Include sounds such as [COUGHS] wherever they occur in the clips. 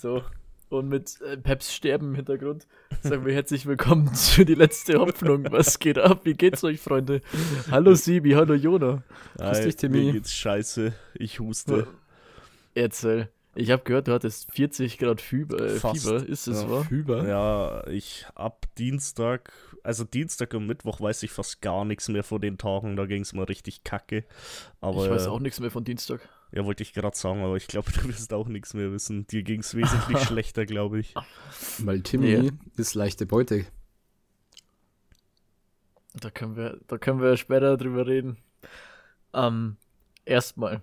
So. Und mit äh, Peps Sterben im Hintergrund sagen wir herzlich willkommen [LAUGHS] zu die letzte Hoffnung. Was geht ab? Wie geht's euch, Freunde? Hallo Sibi, hallo Jona. Grüß dich, Timmy. Mir geht's scheiße. Ich huste. Erzähl. Ich habe gehört, du hattest 40 Grad Fieber. Äh, Fieber. Ist es ja, wahr? Fieber? Ja, ich ab Dienstag, also Dienstag und Mittwoch weiß ich fast gar nichts mehr von den Tagen. Da ging es mal richtig kacke. Aber, ich weiß auch nichts mehr von Dienstag. Ja, wollte ich gerade sagen, aber ich glaube, [LAUGHS] du wirst auch nichts mehr wissen. Dir ging es wesentlich [LAUGHS] schlechter, glaube ich. Weil Timmy ja. ist leichte Beute. Da können wir, da können wir später drüber reden. Ähm, erstmal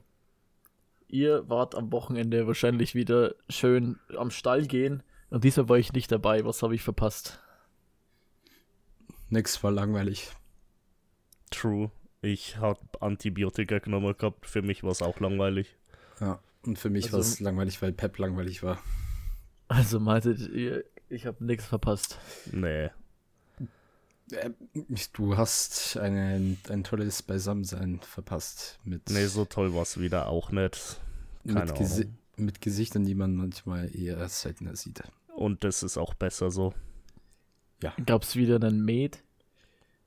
ihr wart am Wochenende wahrscheinlich wieder schön am Stall gehen und diesmal war ich nicht dabei. Was habe ich verpasst? Nix war langweilig. True. Ich habe Antibiotika genommen gehabt. Für mich war es auch langweilig. Ja, und für mich also, war es langweilig, weil Pep langweilig war. Also meintet ihr, ich habe nichts verpasst? Nee. Äh, du hast eine, ein tolles Beisammensein verpasst. Mit, nee, so toll war es wieder auch nicht. Keine mit, Gesi mit Gesichtern, die man manchmal eher seltener sieht. Und das ist auch besser so. Ja. Gab es wieder einen Med?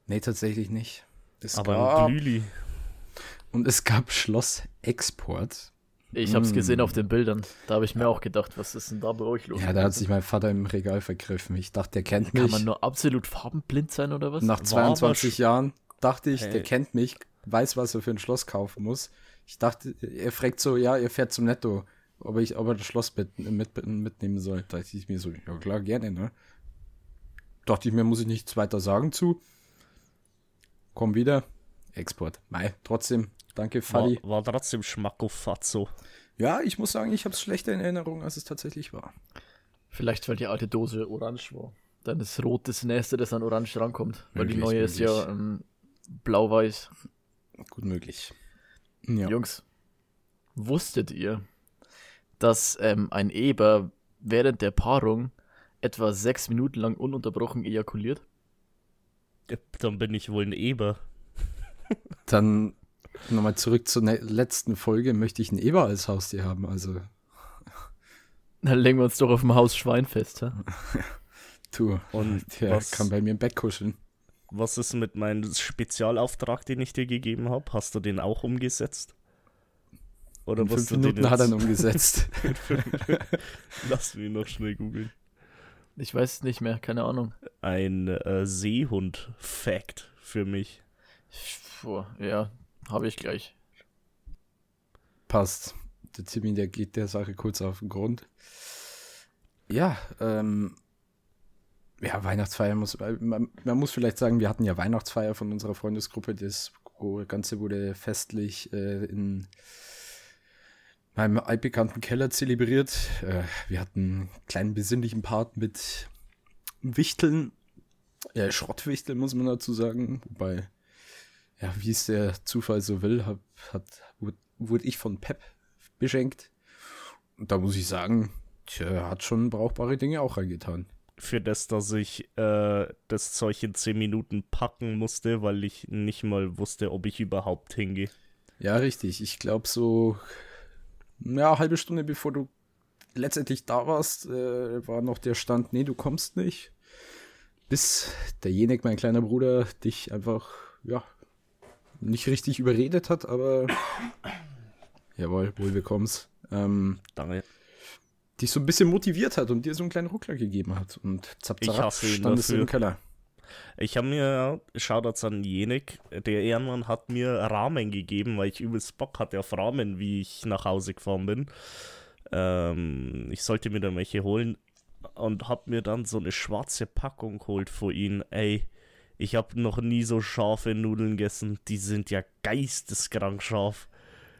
Nee, tatsächlich nicht. Es Aber gab, ein Glühli. Und es gab Schloss Export. Ich habe es gesehen auf den Bildern. Da habe ich mir auch gedacht, was ist denn da bei euch los? Ja, da hat sich mein Vater im Regal vergriffen. Ich dachte, der kennt mich. Kann man nur absolut farbenblind sein oder was? Nach 22 Jahren dachte ich, hey. der kennt mich, weiß, was er für ein Schloss kaufen muss. Ich dachte, er fragt so, ja, er fährt zum Netto, ob, ich, ob er das Schloss mit, mit, mitnehmen soll. Da dachte ich mir so, ja klar, gerne, ne? Dachte ich mir, muss ich nichts weiter sagen zu. Komm wieder. Export. Mei, trotzdem, Danke, Fadi. War, war trotzdem Schmackofatzo. Ja, ich muss sagen, ich habe es schlechter in Erinnerung, als es tatsächlich war. Vielleicht, weil die alte Dose orange war. Dann ist rot das nächste, das an orange rankommt. Weil möglich, die neue möglich. ist ja ähm, blau-weiß. Gut möglich. Ja. Jungs, wusstet ihr, dass ähm, ein Eber während der Paarung etwa sechs Minuten lang ununterbrochen ejakuliert? Dann bin ich wohl ein Eber. Dann Nochmal zurück zur ne-, letzten Folge, möchte ich ein Eber als Haustier haben, also. Dann legen wir uns doch auf dem Haus Schwein fest, ha? [LAUGHS] tu. Und der was, kann bei mir im Bett kuscheln. Was ist mit meinem Spezialauftrag, den ich dir gegeben habe? Hast du den auch umgesetzt? Oder In fünf Minuten hat er ihn umgesetzt. [LAUGHS] Lass mich noch schnell googeln. Ich weiß es nicht mehr, keine Ahnung. Ein äh, Seehund-Fact für mich. Puh, ja, habe ich gleich. Passt. Der Timmy, der geht der Sache kurz auf den Grund. Ja, ähm, ja, Weihnachtsfeier muss, man, man, muss vielleicht sagen, wir hatten ja Weihnachtsfeier von unserer Freundesgruppe. Das Ganze wurde festlich äh, in meinem altbekannten Keller zelebriert. Äh, wir hatten einen kleinen besinnlichen Part mit Wichteln, äh, Schrottwichteln muss man dazu sagen, wobei ja, wie es der Zufall so will, hab, hat, wurde ich von Pep beschenkt. Und da muss ich sagen, tja, hat schon brauchbare Dinge auch reingetan. Für das, dass ich äh, das Zeug in 10 Minuten packen musste, weil ich nicht mal wusste, ob ich überhaupt hingehe. Ja, richtig. Ich glaube, so ja, halbe Stunde bevor du letztendlich da warst, äh, war noch der Stand, nee, du kommst nicht. Bis derjenige, mein kleiner Bruder, dich einfach, ja, nicht richtig überredet hat, aber [COUGHS] jawohl, wohl bekomm's. Ähm, Danke. Dich so ein bisschen motiviert hat und dir so einen kleinen Ruckler gegeben hat. Und zapp, zapp, standest du im Keller. Ich habe mir, Shoutouts an Jenik, der Ehrenmann hat mir Rahmen gegeben, weil ich übelst Bock hatte auf Rahmen, wie ich nach Hause gefahren bin. Ähm, ich sollte mir dann welche holen und habe mir dann so eine schwarze Packung geholt vor ihn. Ey, ich habe noch nie so scharfe Nudeln gegessen. Die sind ja geisteskrank scharf.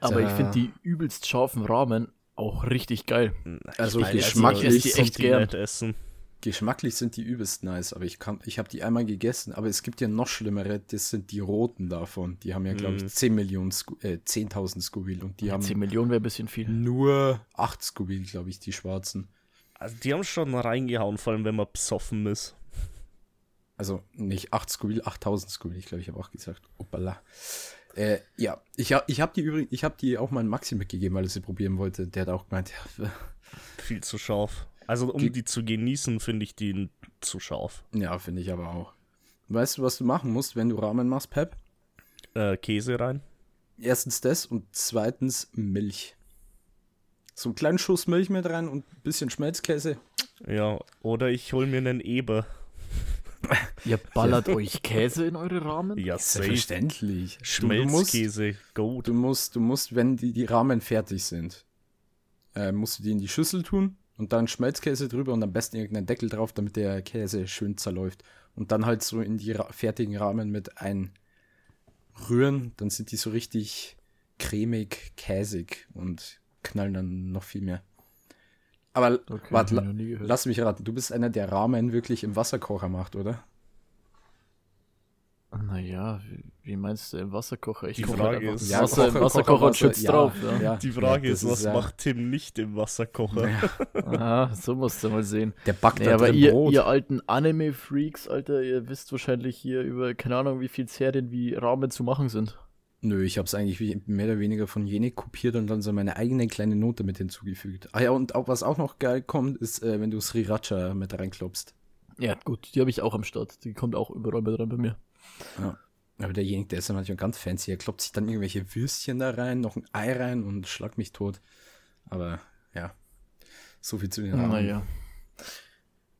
Aber ja. ich finde die übelst scharfen Ramen auch richtig geil. Also ich geschmacklich die echt gern. essen. Geschmacklich sind die übelst nice, aber ich, ich habe die einmal gegessen, aber es gibt ja noch schlimmere, das sind die roten davon. Die haben ja, glaube ich, 10 mhm. Millionen, äh, 10.000 Scoville und die ja, haben 10 Millionen wäre ein bisschen viel. Nur 8 Scoville, glaube ich, die schwarzen. Also die haben schon reingehauen, vor allem wenn man besoffen ist. Also nicht 8 Scoville, 8000 Scoville, ich glaube, ich habe auch gesagt. Opala. Äh, ja, ich, ich habe die übrigens, ich habe die auch mal Maxi mitgegeben, weil er sie probieren wollte. Der hat auch gemeint, ja, [LAUGHS] Viel zu scharf. Also um Die- die zu genießen, finde ich die zu scharf. ja finde ich aber auch. Weißt du, was du machen musst, wenn du Ramen machst, Pep? Äh, Käse rein. Erstens das und zweitens Milch. So einen kleinen Schuss Milch mit rein und ein bisschen Schmelzkäse. Ja, oder ich hol mir einen Eber. [LAUGHS] Ihr ballert euch Käse in eure Rahmen? Ja. Selbstverständlich. Schmelzkäse, goat. du musst, du musst, wenn die, die Ramen fertig sind, äh, musst du die in die Schüssel tun und dann Schmelzkäse drüber und am besten irgendeinen Deckel drauf, damit der Käse schön zerläuft. Und dann halt so in die fertigen Ramen mit einrühren, dann sind die so richtig cremig, käsig und knallen dann noch viel mehr. Aber Okay, warte, lass mich raten, du bist einer, der Ramen wirklich im Wasserkocher macht, oder? Naja, wie, wie meinst du im Wasserkocher? Ich Die Frage halt ist- Wasser im Kocher- Wasserkocher und schützt ja, drauf. Ja. ja. Die Frage Ja, ist, was ist, ja- macht Tim nicht im Wasserkocher? Aha, so musst du mal sehen. Der backt Nee, da aber drin ihr, Brot. ihr alten Anime-Freaks, Alter, ihr wisst wahrscheinlich hier über, keine Ahnung, wie viel Serien wie Ramen zu machen sind. Nö, ich habe es eigentlich wie- mehr oder weniger von Jenik kopiert und dann so meine eigene kleine Note mit hinzugefügt. Ah ja, und auch, was auch noch geil kommt, ist, äh, wenn du Sriracha mit reinklopst. Ja, gut, die habe ich auch am Start. Die kommt auch überall mit rein bei mir. Aber der Jenik, der ist ja manchmal ganz fancy. Er kloppt sich dann irgendwelche Würstchen da rein, noch ein Ei rein und schlag mich tot. Aber ja, so viel zu den Ramen. Naja.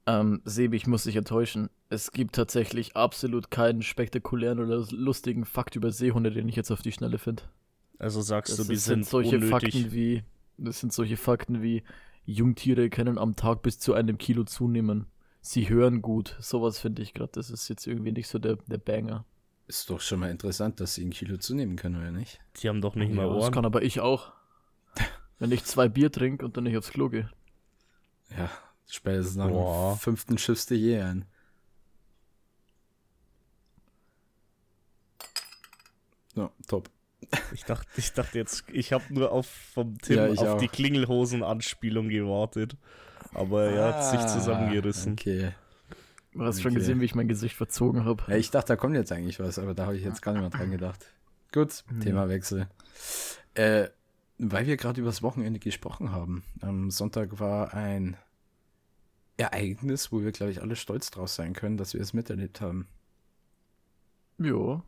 Ähm, Sebi, ich muss dich enttäuschen. Es gibt tatsächlich absolut keinen spektakulären oder lustigen Fakt über Seehunde, den ich jetzt auf die Schnelle finde. Also sagst Das du, die sind sind solche unnötig. Fakten wie, das sind solche Fakten wie, Jungtiere können am Tag bis zu einem Kilo zunehmen. Sie hören gut. Sowas finde ich gerade, das ist jetzt irgendwie nicht so der, der Banger. Ist doch schon mal interessant, dass sie ein Kilo zunehmen können, oder nicht? Die haben doch nicht Ja, mal das Ohren. kann aber ich auch. Wenn ich zwei Bier trinke und dann nicht aufs Klo gehe. Ja, spätestens nach Boah. dem fünften schiffst du je ein. Ja, top. Ich dachte, ich dachte jetzt, ich habe nur auf vom Tim Ja, auf auch. die Klingelhosen-Anspielung gewartet. Aber er hat sich zusammengerissen. Ah, Okay. Du hast schon Okay. gesehen, wie ich mein Gesicht verzogen habe. Ja, ich dachte, da kommt jetzt eigentlich was, aber da habe ich jetzt gar nicht mehr dran gedacht. Gut, Mhm. Themawechsel. Äh, weil wir gerade übers Wochenende gesprochen haben. Am Sonntag war ein Ereignis, wo wir, glaube ich, alle stolz drauf sein können, dass wir es miterlebt haben. Jo.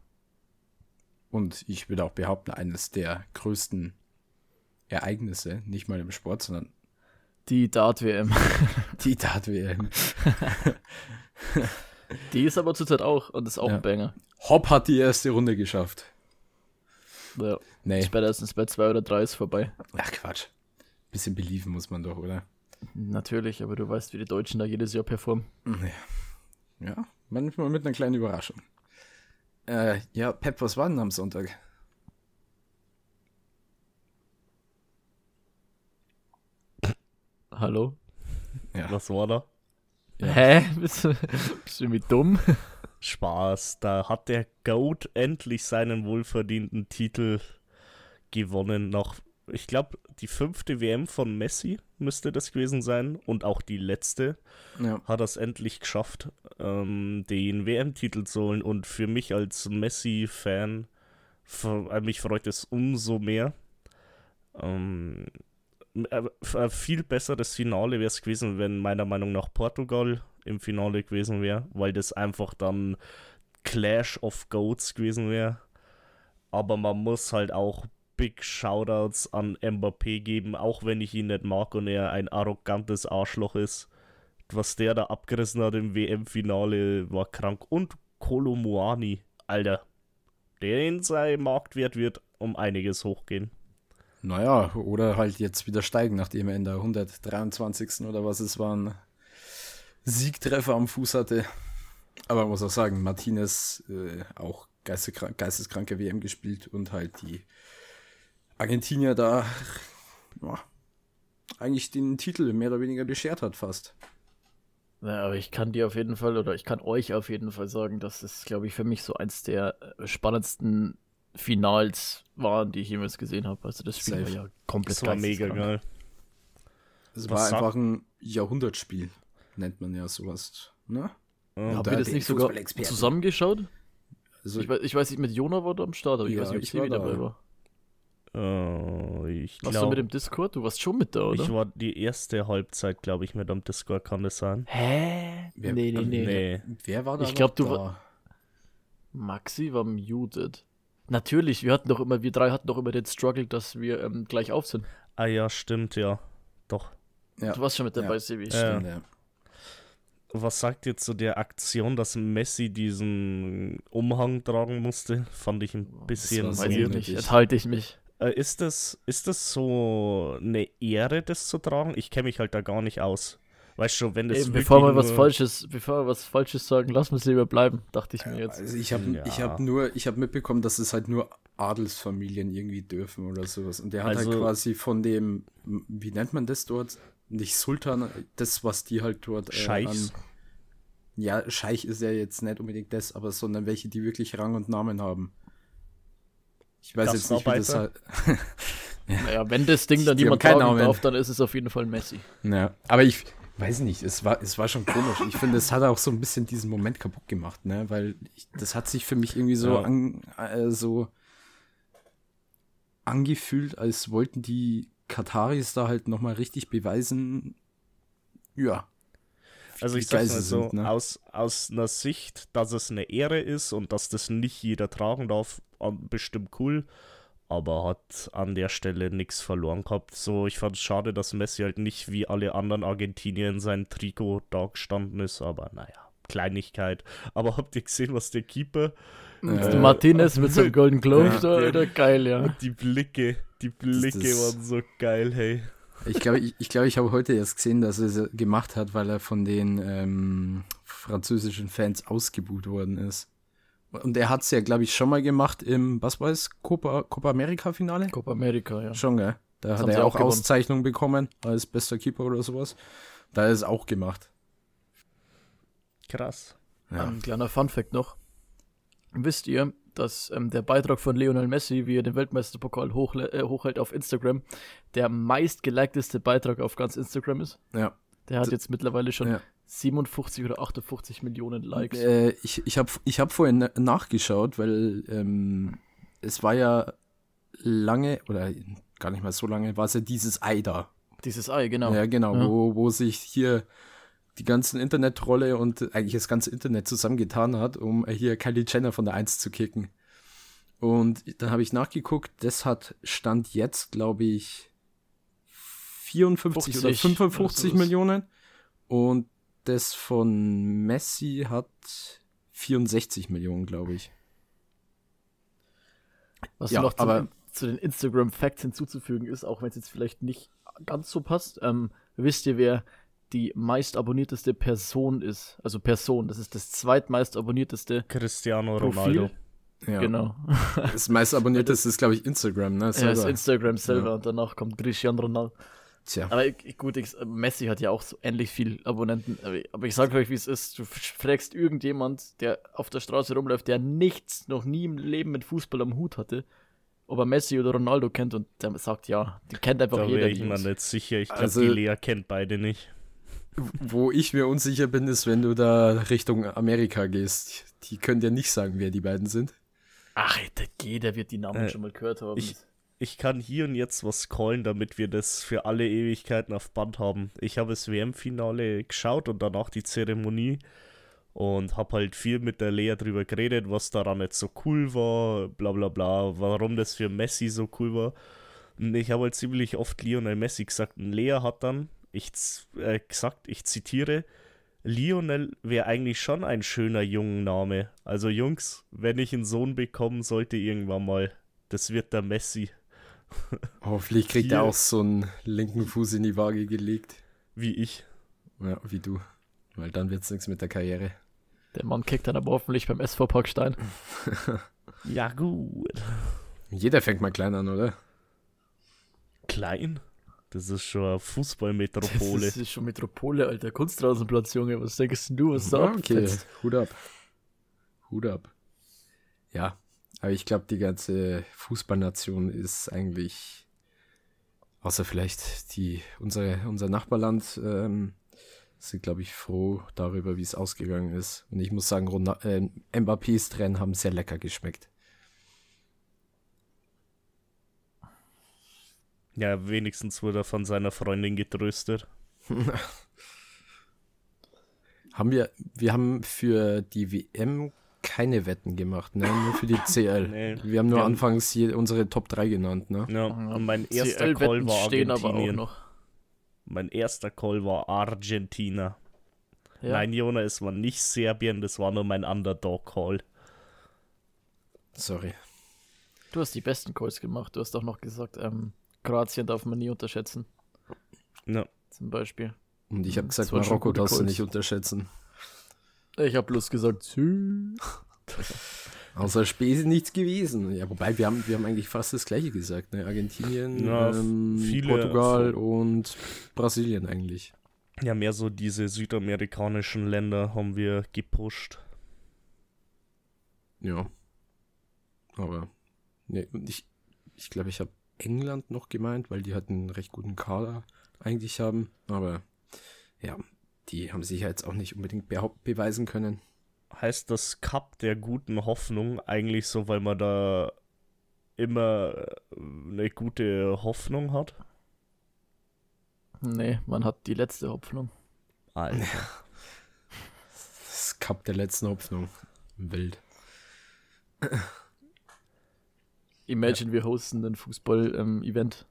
Und ich würde auch behaupten, eines der größten Ereignisse, nicht mal im Sport, sondern Die Dart-WM. [LAUGHS] die Dart-WM. Die ist aber zurzeit auch und ist auch Ja. ein Banger. Hopp hat die erste Runde geschafft. Ja. Nee, Spätestens bei zwei oder drei ist vorbei. ach Quatsch. Bisschen believen muss man doch, oder? Natürlich, aber du weißt, wie die Deutschen da jedes Jahr performen. Ja, ja manchmal mit einer kleinen Überraschung. Äh, ja, Pep, was war denn am Sonntag? Hallo? Ja. Was war da? Ja. Hä? [LAUGHS] Bist du, bist du irgendwie dumm? Spaß. Da hat der Goat endlich seinen wohlverdienten Titel gewonnen. Nach, ich glaube, die fünfte WM von Messi müsste das gewesen sein. Und auch die letzte Ja. hat es endlich geschafft, ähm, den WM-Titel zu holen. Und für mich als Messi-Fan, äh, mich freut es umso mehr. Ähm, äh, ein viel besseres Finale wäre es gewesen, wenn meiner Meinung nach Portugal im Finale gewesen wäre, weil das einfach dann Clash of Goats gewesen wäre. Aber man muss halt auch Big Shoutouts an Mbappé geben, auch wenn ich ihn nicht mag und er ein arrogantes Arschloch ist. Was der da abgerissen hat im WM-Finale war krank. Und Kolomuani, Alter. Den sein Marktwert wird um einiges hochgehen. Naja, oder halt jetzt wieder steigen, nachdem er in der 123. oder was es war, einen Siegtreffer am Fuß hatte. Aber man muss auch sagen, Martinez äh, auch geisteskrank, geisteskranke WM gespielt und halt die Argentinier da ja, eigentlich den Titel mehr oder weniger beschert hat fast. Ja, aber ich kann dir auf jeden Fall, oder ich kann euch auf jeden Fall sagen, dass es, glaube ich, für mich so eins der äh, spannendsten Finals waren, die ich jemals gesehen habe. Also das Spiel Safe. war ja komplett Das war mega geil. Es war sagt- einfach ein Jahrhundertspiel, nennt man ja sowas. Ne? Ja. Habt Da ihr das nicht sogar zusammengeschaut? Also, Ich weiß, ich weiß nicht, mit Jona war du am Start, aber ich Ja, weiß nicht, ob ich da. dabei war. Äh, ich Warst du mit glaube, dem Discord? Du warst schon mit da, oder? ich war die erste Halbzeit, glaube ich, mit am Discord, kann das sein? Hä? Wer- nee, nee, nee, Nee. wer war da? Ich glaub, noch du da? war- Maxi war muted. Natürlich, wir hatten doch immer, wir drei hatten doch immer den Struggle, dass wir ähm, gleich auf sind. Ah ja, stimmt, ja. Doch. Ja. Du warst schon mit dabei, Ja. Sebi. Stimmt, ja. Was sagt ihr zu der Aktion, dass Messi diesen Umhang tragen musste? Fand ich ein bisschen war Weiß ich nicht, enthalte ich mich. Äh, ist, das, ist das so eine Ehre, das zu tragen? Ich kenne mich halt da gar nicht aus. Weißt du, wenn das wirklich bevor wir was Falsches, bevor wir was Falsches sagen, lassen wir es lieber bleiben, dachte ich mir jetzt. Also ich habe Ja. ich hab nur, ich habe mitbekommen, dass es halt nur Adelsfamilien irgendwie dürfen oder sowas. Und der hat halt Also- quasi von dem, wie nennt man das dort? Nicht Sultan, das, was die halt dort äh, Scheichs. an- Ja, Scheich ist ja jetzt nicht unbedingt das, aber sondern welche, die wirklich Rang und Namen haben. Ich weiß jetzt nicht, wie das halt. [LAUGHS] Naja, wenn das Ding dann jemand keinen tragen Namen. darf, dann ist es auf jeden Fall Messi. Ja, aber ich weiß nicht, es war, es war schon komisch. Ich finde, es hat auch so ein bisschen diesen Moment kaputt gemacht, ne? Weil ich, das hat sich für mich irgendwie so, Ja. an, äh, so angefühlt, als wollten die Kataris da halt nochmal richtig beweisen, ja. Also ich sag's geil mal so, sind, ne? aus, aus einer Sicht, dass es eine Ehre ist und dass das nicht jeder tragen darf, bestimmt cool, aber hat an der Stelle nichts verloren gehabt. So, ich fand es schade, dass Messi halt nicht wie alle anderen Argentinier in seinem Trikot da gestanden ist, aber naja, Kleinigkeit. Aber habt ihr gesehen, was der Keeper Äh, Martinez mit seinem [LAUGHS] Golden Glove, Ja. da, Alter, geil, ja. und die Blicke, die Blicke das- waren so geil, hey. Ich glaube, ich, ich, glaub, ich habe heute erst gesehen, dass er es gemacht hat, weil er von den ähm, französischen Fans ausgebuht worden ist. Und er hat es ja, glaube ich, schon mal gemacht im, was war es, Copa, Copa America Finale? Copa America, ja. Schon, gell? Da hat haben er auch auch. Auszeichnung bekommen als bester Keeper oder sowas. Da hat er es auch gemacht. Krass. Ja. Ein kleiner Funfact noch. Wisst ihr, dass ähm, der Beitrag von Lionel Messi, wie er den Weltmeisterpokal hochle- äh, hochhält auf Instagram, der meistgelikedeste Beitrag auf ganz Instagram ist? ja. Der hat jetzt mittlerweile schon ja. 57 oder 58 Millionen Likes. Äh, ich ich habe ich hab vorhin na- nachgeschaut, weil ähm, es war ja lange, oder gar nicht mal so lange, war es ja dieses Ei da. Dieses Ei, genau. Ja, genau, Ja. Wo, wo sich hier die ganzen Internetrolle und eigentlich das ganze Internet zusammengetan hat, um hier Kylie Jenner von der 1 zu kicken. Und dann habe ich nachgeguckt, das hat Stand jetzt, glaube ich, 54 oder 50 55 oder sowas. Millionen. Und das von Messi hat 64 Millionen, glaube ich. Was Ja, noch zu, aber- zu den Instagram-Facts hinzuzufügen ist, auch wenn es jetzt vielleicht nicht ganz so passt, ähm, wisst ihr, wer die meist abonnierteste Person ist? Also Person, das ist das zweitmeist abonnierteste Cristiano Profil. Ronaldo. Ja. Genau. [LAUGHS] Das meist abonnierte ist, glaube ich, Instagram, ne? Er ist Selber. Instagram selber Ja. und danach kommt Cristiano Ronaldo. Tja. Aber ich- gut, ich, Messi hat ja auch so ähnlich viel Abonnenten. Aber, ich sage euch, wie es ist. Du fragst irgendjemand, der auf der Straße rumläuft, der nichts, noch nie im Leben mit Fußball am Hut hatte, ob er Messi oder Ronaldo kennt und der sagt ja, die kennt einfach Da jeder. wäre die ich mir nicht sicher. Ich glaube, Also- die Lea kennt beide nicht. Wo ich mir unsicher bin, ist, wenn du da Richtung Amerika gehst. Die können dir nicht sagen, wer die beiden sind. Ach, jeder wird die Namen Äh, schon mal gehört haben. ich- Ich kann hier und jetzt was callen, damit wir das für alle Ewigkeiten auf Band haben. Ich habe das WM-Finale geschaut und danach die Zeremonie und habe halt viel mit der Lea drüber geredet, was daran jetzt so cool war, bla bla bla, warum das für Messi so cool war. Und ich habe halt ziemlich oft Lionel Messi gesagt und Lea hat dann ich, äh, gesagt, ich zitiere, Lionel wäre eigentlich schon ein schöner Jungenname. Also Jungs, wenn ich einen Sohn bekommen sollte irgendwann mal, das wird der Messi. [LAUGHS] Hoffentlich kriegt Hier- er auch so einen linken Fuß in die Waage gelegt. Wie ich. Ja, wie du. Weil dann wird's nichts mit der Karriere. Der Mann kickt dann aber hoffentlich beim SV Parkstein. [LAUGHS] Ja, gut. Jeder fängt mal klein an, oder? Klein? Das ist schon eine Das Fußballmetropole. ist schon Metropole, Alter. Kunstrasenplatz, Junge. Was denkst du, was da okay? Hut ab. Hut ab. Ja, aber ich glaube, die ganze Fußballnation ist eigentlich, außer vielleicht die, unsere, unser Nachbarland, ähm, sind, glaube ich, froh darüber, wie es ausgegangen ist. Und ich muss sagen, Ronald, äh, Mbappés Tränen haben sehr lecker geschmeckt. Ja, wenigstens wurde er von seiner Freundin getröstet. [LAUGHS] haben wir, wir haben für die WM keine Wetten gemacht, ne? Nur für die [LAUGHS] CL. nee. Wir haben nur ja. anfangs hier unsere Top 3 genannt, ne? Ja, und mein erster Call war Argentinien. Mein erster Call war Argentina. Ja. Nein, Jona, es war nicht Serbien, das war nur mein Underdog-Call. Sorry. Du hast die besten Calls gemacht. Du hast doch noch gesagt, ähm, Kroatien darf man nie unterschätzen. Ja. Zum Beispiel. Und ich habe gesagt, Marokko darfst du nicht unterschätzen. Ich habe bloß gesagt, [LAUGHS] Außer Spesen nichts gewesen. Ja, wobei wir haben, wir haben eigentlich fast das gleiche gesagt. Ne? Argentinien, ja, ähm, Portugal und Brasilien eigentlich. Ja, mehr so diese südamerikanischen Länder haben wir gepusht. Ja. Aber ne, ich, ich glaube, ich habe England noch gemeint, weil die halt einen recht guten Kader eigentlich haben. Aber ja, die haben sich ja jetzt auch nicht unbedingt beweisen können. Heißt das Cup der guten Hoffnung eigentlich so, weil man da immer äh, eine gute Hoffnung hat? Nee, man hat die letzte Hoffnung. Alter. Das Cup der letzten Hoffnung. Wild. Imagine, ja. wir hosten ein Fußball-Event.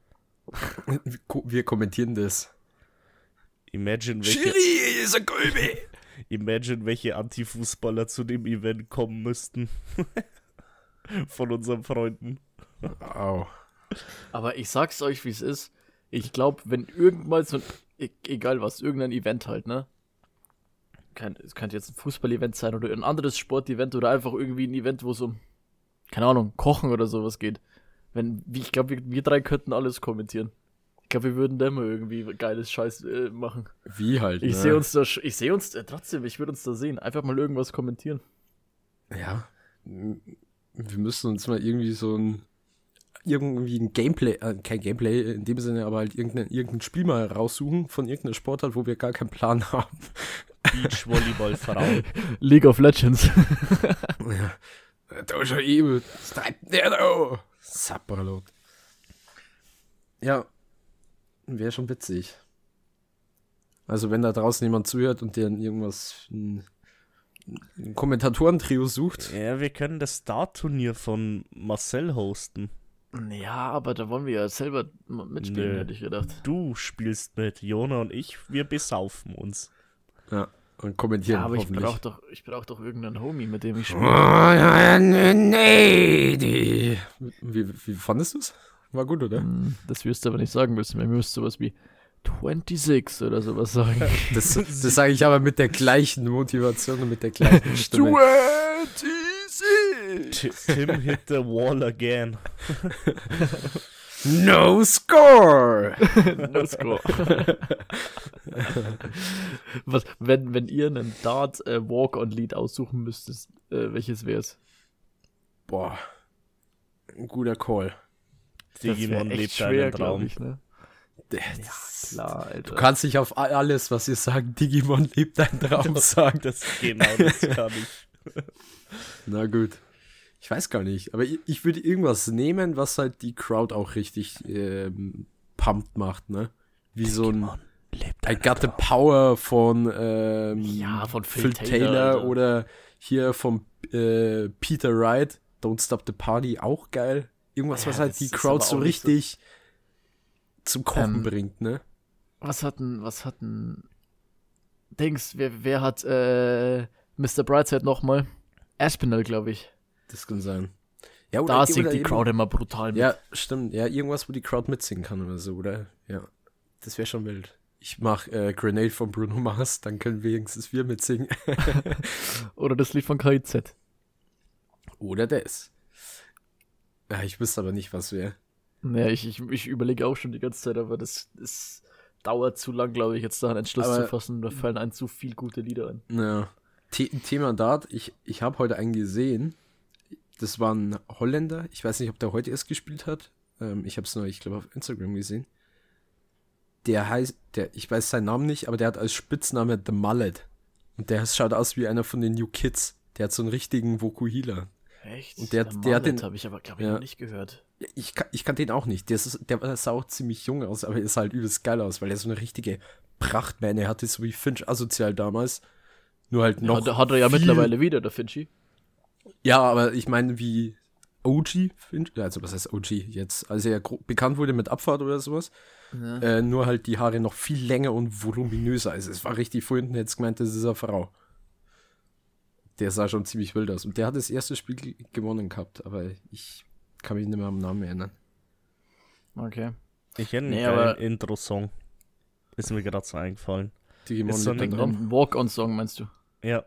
Ähm, [LAUGHS] wir kommentieren das. Imagine, welche, Schiri ist ein Kolbe. [LAUGHS] Imagine, welche Anti-Fußballer zu dem Event kommen müssten. [LAUGHS] Von unseren Freunden. Au. Aber ich sag's euch, wie es ist. Ich glaube, wenn irgendwann so ein, e-, egal was, irgendein Event halt, ne? es könnte jetzt ein Fußball-Event sein oder ein anderes Sport-Event oder einfach irgendwie ein Event, wo es um, keine Ahnung, Kochen oder sowas geht. Wenn, ich glaube, wir, wir drei könnten alles kommentieren glaube, wir würden da immer irgendwie geiles Scheiß äh, machen. Wie halt. Ich ne? sehe uns da, ich sehe uns äh, trotzdem, ich würde uns da sehen. Einfach mal irgendwas kommentieren. Ja. Wir müssen uns mal irgendwie so ein irgendwie ein Gameplay, äh, kein Gameplay in dem Sinne, aber halt irgendein, irgendein Spiel mal raussuchen von irgendeiner Sportart, wo wir gar keinen Plan [LAUGHS] haben. Beachvolleyball Frauen. League of Legends. ja. Da ist ja eben. Der da. Sapperlot. Ja, Wäre schon witzig. Also wenn da draußen jemand zuhört und der irgendwas ein, ein Kommentatoren-Trio sucht. Ja, wir können das Star-Turnier von Marcel hosten. Ja, aber da wollen wir ja selber mitspielen, Nö. hätte ich gedacht. Du spielst mit, Jona und ich, wir besaufen uns. Ja, und kommentieren. Ja, aber ich brauche doch, brauch doch irgendeinen Homie, mit dem ich spiele. Oh, nee, die. Wie, wie fandest du es? War gut, oder? Hm, das wirst du aber nicht sagen müssen. Wir müssen sowas wie 26 oder sowas sagen. [LAUGHS] Das, das sage ich aber mit der gleichen Motivation und mit der gleichen [LAUGHS] Stimme. 26! Tim hit the wall again. [LAUGHS] No score! [LAUGHS] no score. Was, wenn, wenn ihr einen Dart äh, Walk-on-Lied aussuchen müsstet, äh, welches wär's? Boah, ein guter Call. Digimon lebt schwer, Traum. Ich, ne? Ja, klar, Alter. Du kannst nicht auf alles, was ihr sagt, Digimon lebt dein Traum [LAUGHS] sagen. Das, genau, das kann ich. Na gut. Ich weiß gar nicht, aber ich, ich, würde irgendwas nehmen, was halt die Crowd auch richtig ähm, pumped macht, ne? Wie Digimon so ein I Got the Power von, ähm, ja, von Phil, Phil Taylor, Taylor oder hier vom äh, Peter Wright, Don't Stop the Party, auch geil. Irgendwas, ja, was halt die Crowd so richtig so zum Kochen ähm, bringt, ne? Was hatten, was hatten Dings, wer, wer hat äh, Mr. Brightside nochmal? Aspinall, glaube ich. Das kann sein. Ja, da singt die Crowd immer brutal mit. Ja, stimmt. Ja, irgendwas, wo die Crowd mitsingen kann oder so, oder? Ja. Das wäre schon wild. Ich mach äh, Grenade von Bruno Mars, dann können wenigstens wir mitsingen. [LAUGHS] oder das Lied von KIZ. Oder das. Ja, ich wüsste aber nicht, was wäre. Naja, ich, ich, ich überlege auch schon die ganze Zeit, aber das, das dauert zu lang, glaube ich, jetzt da einen Entschluss aber, zu fassen. Da fallen einem zu viele gute Lieder ein. Ja. The Thema Dart, ich, ich habe heute einen gesehen. Das war ein Holländer. Ich weiß nicht, ob der heute erst gespielt hat. Ähm, ich habe es nur, ich glaube, auf Instagram gesehen. der heißt, der, ich weiß seinen Namen nicht, aber der hat als Spitzname The Mullet. Und der schaut aus wie einer von den New Kids. Der hat so einen richtigen Vokuhila. Echt? Und der- der hat den- habe ich aber, glaube ich, Ja. noch nicht gehört. Ich, kann- ich kann den auch nicht. Der, ist, der sah auch ziemlich jung aus, aber er sah halt übelst geil aus, weil er so eine richtige Prachtmähne hatte, so wie Finch asozial damals. Nur halt noch. Hat, hat er ja mittlerweile wieder, der Finchi. Ja, aber ich meine, wie OG also was heißt OG jetzt, als er bekannt wurde mit Abfahrt oder sowas, Ja. äh, nur halt die Haare noch viel länger und voluminöser. Also es war richtig, vorhin jetzt gemeint, das ist eine Frau. Der sah schon ziemlich wild aus. Und der hat das erste Spiel ge- gewonnen gehabt, aber ich kann mich nicht mehr am Namen erinnern. Okay. Ich hätte einen Nee, aber- Intro-Song. Ist mir gerade so eingefallen. Digimon Ist so. Ein Walk-on-Song meinst du? Ja.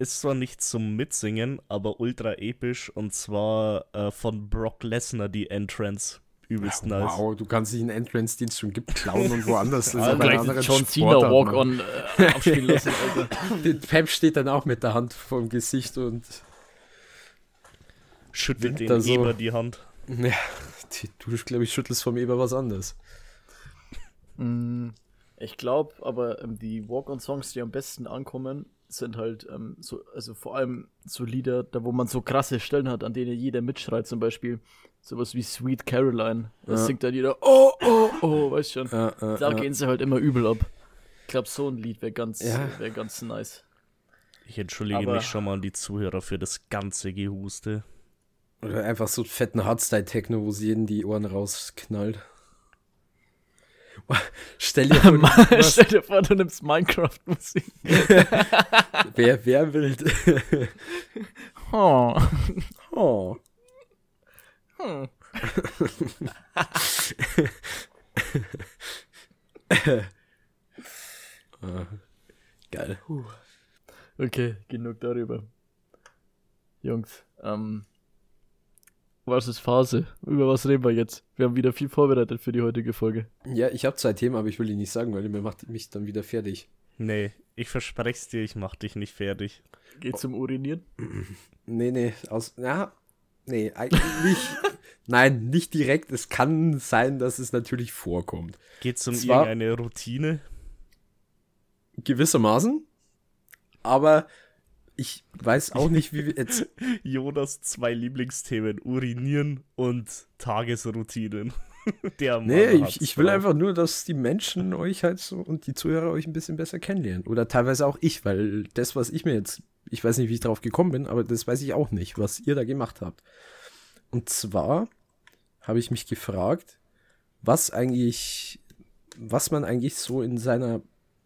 Ist zwar nicht zum Mitsingen, aber ultra episch und zwar äh, von Brock Lesnar die Entrance. Übelst nice. Wow, du kannst dich einen Entrance-Dienst schon gibt, klauen und woanders. Das ist [LAUGHS] gleich anderer John Cena. Walk-on äh, [LAUGHS] abspielen lassen, Alter. Der Pep steht dann auch mit der Hand vorm Gesicht und Schüttelt den so. Eber die Hand. ja, die- du, glaube ich, schüttelst vom Eber was anderes. Mm, Ich glaube, aber ähm, die Walk-on-Songs, die am besten ankommen, sind halt ähm, so, also vor allem so Lieder, da wo man so krasse Stellen hat, an denen jeder mitschreit, zum Beispiel sowas wie Sweet Caroline. Da Ja. singt dann jeder, oh, oh, oh, weißt schon. Ja, äh, Da ja. gehen sie halt immer übel ab. Ich glaube, so ein Lied wäre ganz, Ja. wär ganz nice. Ich entschuldige Aber- mich schon mal an die Zuhörer für das ganze Gehuste. Oder einfach so fetten Hardstyle-Techno, wo sie jeden die Ohren rausknallt. [LAUGHS] Stell dir vor, du- Stell dir vor, du nimmst Minecraft-Musik. [LAUGHS] wer, wer will. [LAUGHS] Oh. oh. Hm. Geil. Okay, genug darüber. Jungs, ähm, was ist Phase? Über was reden wir jetzt? Wir haben wieder viel vorbereitet für die heutige Folge. Ja, ich habe zwei Themen, aber ich will die nicht sagen, weil mir macht mich dann wieder fertig. Nee, ich versprech's dir, ich mach dich nicht fertig. Geht zum Urinieren? [CLEARS THROAT] Nee, nee, aus. Ja, nee, eigentlich nicht. [LAUGHS] Nein, nicht direkt. Es kann sein, dass es natürlich vorkommt. Geht's um Zwar- irgendeine Routine? Gewissermaßen. Aber ich weiß auch nicht, wie wir jetzt. [LAUGHS] Jonas zwei Lieblingsthemen, Urinieren und Tagesroutinen. [LAUGHS] Der Mann Nee, ich, ich will drauf. einfach nur, dass die Menschen euch halt so und die Zuhörer euch ein bisschen besser kennenlernen. Oder teilweise auch ich, weil das, was ich mir jetzt, ich weiß nicht, wie ich drauf gekommen bin, aber das weiß ich auch nicht, was ihr da gemacht habt. Und zwar habe ich mich gefragt, was eigentlich, was man eigentlich so in seiner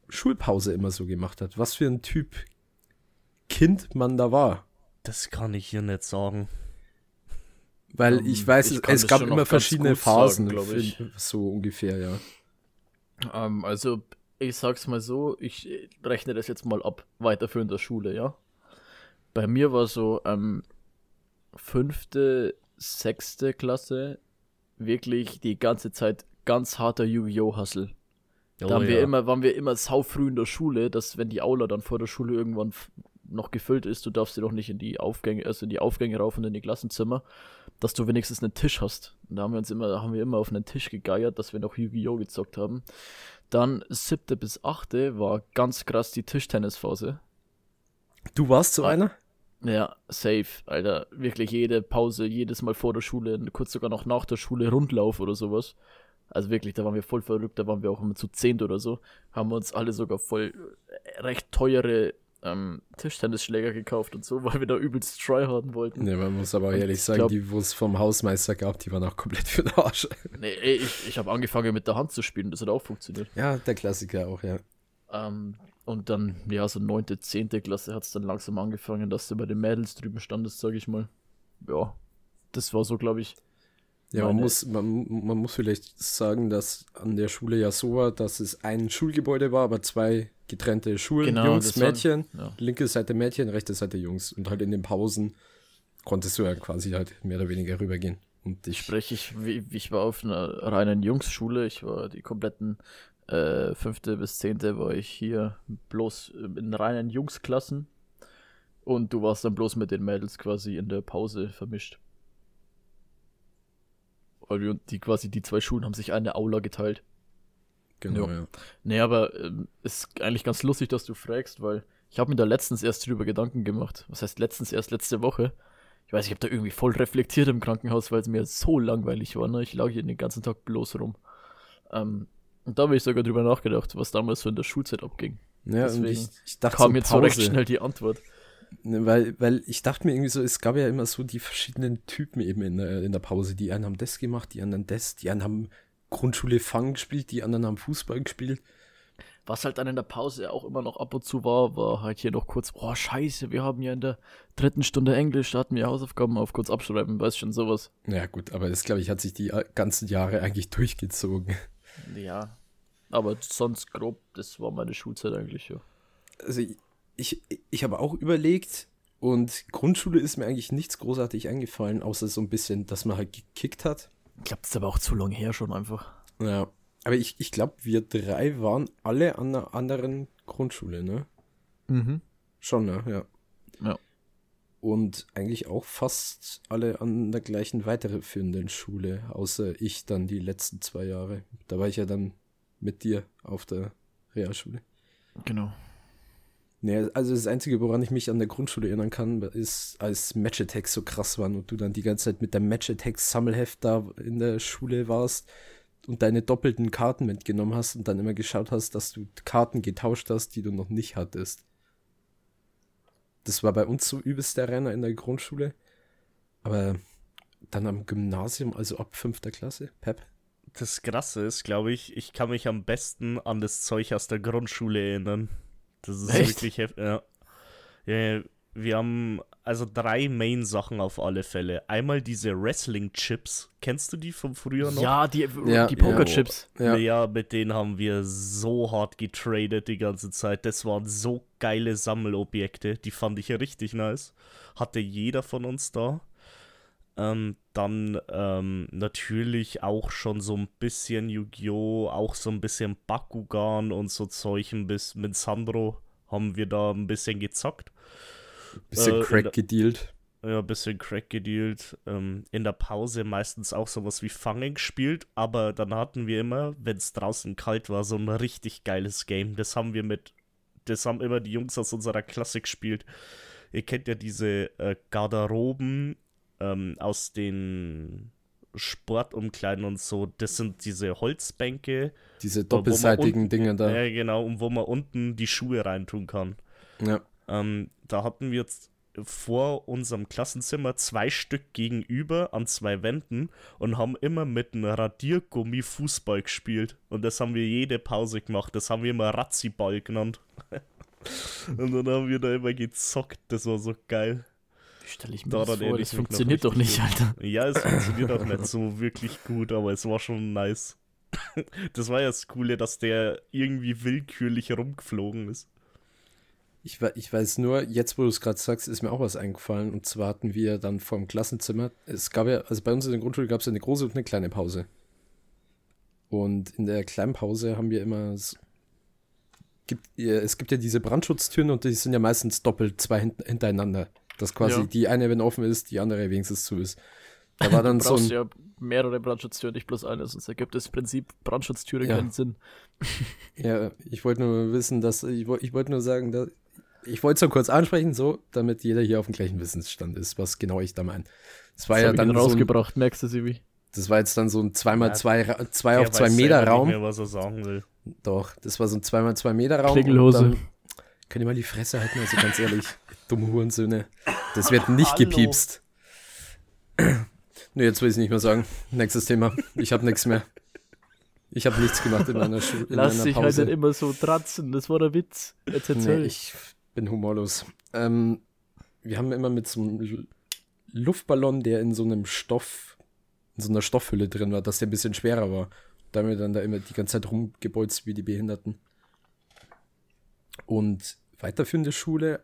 Schulpause immer so gemacht hat. Was für ein Typ Kind man da war. Das kann ich hier nicht sagen. Weil Ähm, ich weiß, ich es, gab immer verschiedene Phasen, glaub ich. so ungefähr, ja. Ähm, also, ich sag's mal so, ich rechne das jetzt mal ab, weiterführender Schule, ja. Bei mir war so, ähm, fünfte, sechste Klasse wirklich die ganze Zeit ganz harter Yu-Gi-Oh! Hustle. Da Oh haben wir ja. immer, waren wir immer sau früh in der Schule, dass wenn die Aula dann vor der Schule irgendwann noch gefüllt ist, du darfst dir doch nicht in die Aufgänge, also in die Aufgänge rauf und in die Klassenzimmer, dass du wenigstens einen Tisch hast. Und da haben wir uns immer, haben wir immer auf einen Tisch gegeiert, dass wir noch Yu-Gi-Oh! gezockt haben. Dann siebte bis achte war ganz krass die Tischtennisphase. Du warst so Ah. einer? Ja, safe, Alter. Wirklich jede Pause, jedes Mal vor der Schule, kurz sogar noch nach der Schule Rundlauf oder sowas. Also wirklich, da waren wir voll verrückt, da waren wir auch immer zu zehnt oder so. Haben wir uns alle sogar voll äh, recht teure ähm, Tischtennisschläger gekauft und so, [LAUGHS] weil wir da übelst tryharden wollten. Ne, man muss aber auch Und ehrlich ich sagen, glaub- die, wo es vom Hausmeister gab, die waren auch komplett für den Arsch. Nee, ich, ich habe angefangen mit der Hand zu spielen, das hat auch funktioniert. Ja, der Klassiker auch, ja. Ähm, und dann, ja, so neunte, zehnte Klasse hat es dann langsam angefangen, dass du bei den Mädels drüben standest, sag ich mal. Ja, das war so, glaube ich. Ja, man muss, man, man muss vielleicht sagen, dass an der Schule ja so war, dass es ein Schulgebäude war, aber zwei getrennte Schulen, Genau, Jungs, Mädchen, Ja. linke Seite Mädchen, rechte Seite Jungs. Und halt in den Pausen konntest du ja quasi halt mehr oder weniger rübergehen. Und ich, Sprich, ich, wie- ich war auf einer reinen Jungsschule. Ich war die kompletten äh, fünfte bis zehnte war ich hier bloß in reinen Jungsklassen. Und du warst dann bloß mit den Mädels quasi in der Pause vermischt. Weil wir, die quasi die zwei Schulen haben sich eine Aula geteilt. Genau, Ja. ja. Nee, aber ähm, ist eigentlich ganz lustig, dass du fragst, weil ich habe mir da letztens erst drüber Gedanken gemacht. Was heißt letztens erst letzte Woche? Ich weiß, ich habe da irgendwie voll reflektiert im Krankenhaus, weil es mir so langweilig war. Ne? Ich lag hier den ganzen Tag bloß rum. Ähm, und da habe ich sogar drüber nachgedacht, was damals so in der Schulzeit abging. Ja, und Deswegen ich, ich dachte Kam so jetzt so recht schnell die Antwort. Ne, weil, weil ich dachte mir irgendwie so, es gab ja immer so die verschiedenen Typen eben in der, in der Pause. Die einen haben das gemacht, die anderen das, die einen haben Grundschule Fang gespielt, die anderen haben Fußball gespielt. Was halt dann in der Pause auch immer noch ab und zu war, war halt hier noch kurz, oh scheiße, wir haben ja in der dritten Stunde Englisch, da hatten wir Hausaufgaben auf kurz abschreiben, weißt schon, sowas. Ja gut, aber das glaube ich hat sich die äh, ganzen Jahre eigentlich durchgezogen. Ja. Aber sonst grob, das war meine Schulzeit eigentlich, ja. Also ich, ich, ich habe auch überlegt und Grundschule ist mir eigentlich nichts großartig eingefallen, außer so ein bisschen, dass man halt gekickt hat. Ich glaube, das ist aber auch zu lange her schon einfach. Ja. Aber ich, ich glaube, wir drei waren alle an einer anderen Grundschule, ne? Mhm. Schon, ne? Ja. Ja. Und eigentlich auch fast alle an der gleichen weiterführenden Schule, außer ich dann die letzten zwei Jahre. Da war ich ja dann mit dir auf der Realschule. Genau. Nee, also das Einzige, woran ich mich an der Grundschule erinnern kann, ist, als Match Attacks so krass waren und du dann die ganze Zeit mit deinem Match Attacks Sammelheft da in der Schule warst und deine doppelten Karten mitgenommen hast und dann immer geschaut hast, dass du Karten getauscht hast, die du noch nicht hattest. Das war bei uns so übelst der Renner in der Grundschule. Aber dann am Gymnasium, also ab fünfter Klasse, Pep. Das Krasse ist, glaube ich, ich kann mich am besten an das Zeug aus der Grundschule erinnern. Das ist Echt? wirklich heftig. Ja. ja. Wir haben also drei Main-Sachen auf alle Fälle. Einmal diese Wrestling-Chips. Kennst du die von früher noch? Ja, die, Ja, die. Pokerchips. Ja. Ja. mit denen haben wir so hart getradet die ganze Zeit. Das waren so geile Sammelobjekte. Die fand ich richtig nice. Hatte jeder von uns da. Ähm, dann ähm, natürlich auch schon so ein bisschen Yu-Gi-Oh!, auch so ein bisschen Bakugan und so. Ein bisschen mit Sandro haben wir da ein bisschen gezockt. Bisschen Äh, Crack gedealt. Ja, ein bisschen Crack gedealt. Ähm, in der Pause meistens auch sowas wie Fangen gespielt, aber dann hatten wir immer, wenn es draußen kalt war, so ein richtig geiles Game. Das haben wir mit, das haben immer die Jungs aus unserer Klasse gespielt. Ihr kennt ja diese äh, Garderoben ähm, aus den Sportumkleiden und so. Das sind diese Holzbänke. Diese doppelseitigen unten- Dinge da. Ja, genau, und wo man unten die Schuhe reintun kann. Ja. Ähm, da hatten wir jetzt vor unserem Klassenzimmer zwei Stück gegenüber an zwei Wänden und haben immer mit einem Radiergummi Fußball gespielt. Und das haben wir jede Pause gemacht. Das haben wir immer Razziball genannt. [LAUGHS] und dann haben wir da immer gezockt. Das war so geil. Wie stelle ich mir Daran das vor? Das funktioniert doch nicht, richtig Alter. Ja, es funktioniert auch nicht [LAUGHS] so wirklich gut, aber es war schon nice. [LAUGHS] Das war ja das Coole, dass der irgendwie willkürlich rumgeflogen ist. Ich, ich weiß nur, jetzt wo du es gerade sagst, ist mir auch was eingefallen. Und zwar hatten wir dann vor dem Klassenzimmer, es gab ja, also bei uns in der Grundschule gab es ja eine große und eine kleine Pause. Und in der kleinen Pause haben wir immer, gibt, ja, es gibt ja diese Brandschutztüren und die sind ja meistens doppelt zwei hint hintereinander. Dass quasi Ja. die eine, wenn offen ist, die andere wenigstens zu ist. Da war [LAUGHS] dann Du so brauchst ein, ja mehrere Brandschutztüren, nicht bloß eine, sonst ergibt das Prinzip Brandschutztüre Ja. keinen Sinn. [LAUGHS] Ja, ich wollte nur wissen, dass ich, ich wollte nur sagen, dass ich wollte es nur kurz ansprechen, so, damit jeder hier auf dem gleichen Wissensstand ist, was genau ich da meine. Das war Das ja dann so ein, rausgebracht, merkst du, Sibi? das war jetzt dann so ein 2x2 Ra- zwei auf Der 2 weiß Meter Raum. Nicht mehr, was er sagen will. Doch, das war so ein 2x2 Meter Raum. Klingelhose. Könnt ihr mal die Fresse halten, also ganz ehrlich, [LAUGHS] dumme Hurensöhne. Das wird nicht gepiepst. Nee, jetzt will ich nicht mehr sagen. Nächstes Thema. Ich habe nichts mehr. Ich habe nichts gemacht in meiner Schule. Lass dich halt nicht immer so tratzen, das war der Witz. Jetzt Nee, erzähl. ich bin humorlos. Ähm, wir haben immer mit so einem Luftballon, der in so einem Stoff, in so einer Stoffhülle drin war, dass der ein bisschen schwerer war. Da haben wir dann da immer die ganze Zeit rumgebolzt wie die Behinderten. Und weiterführende Schule,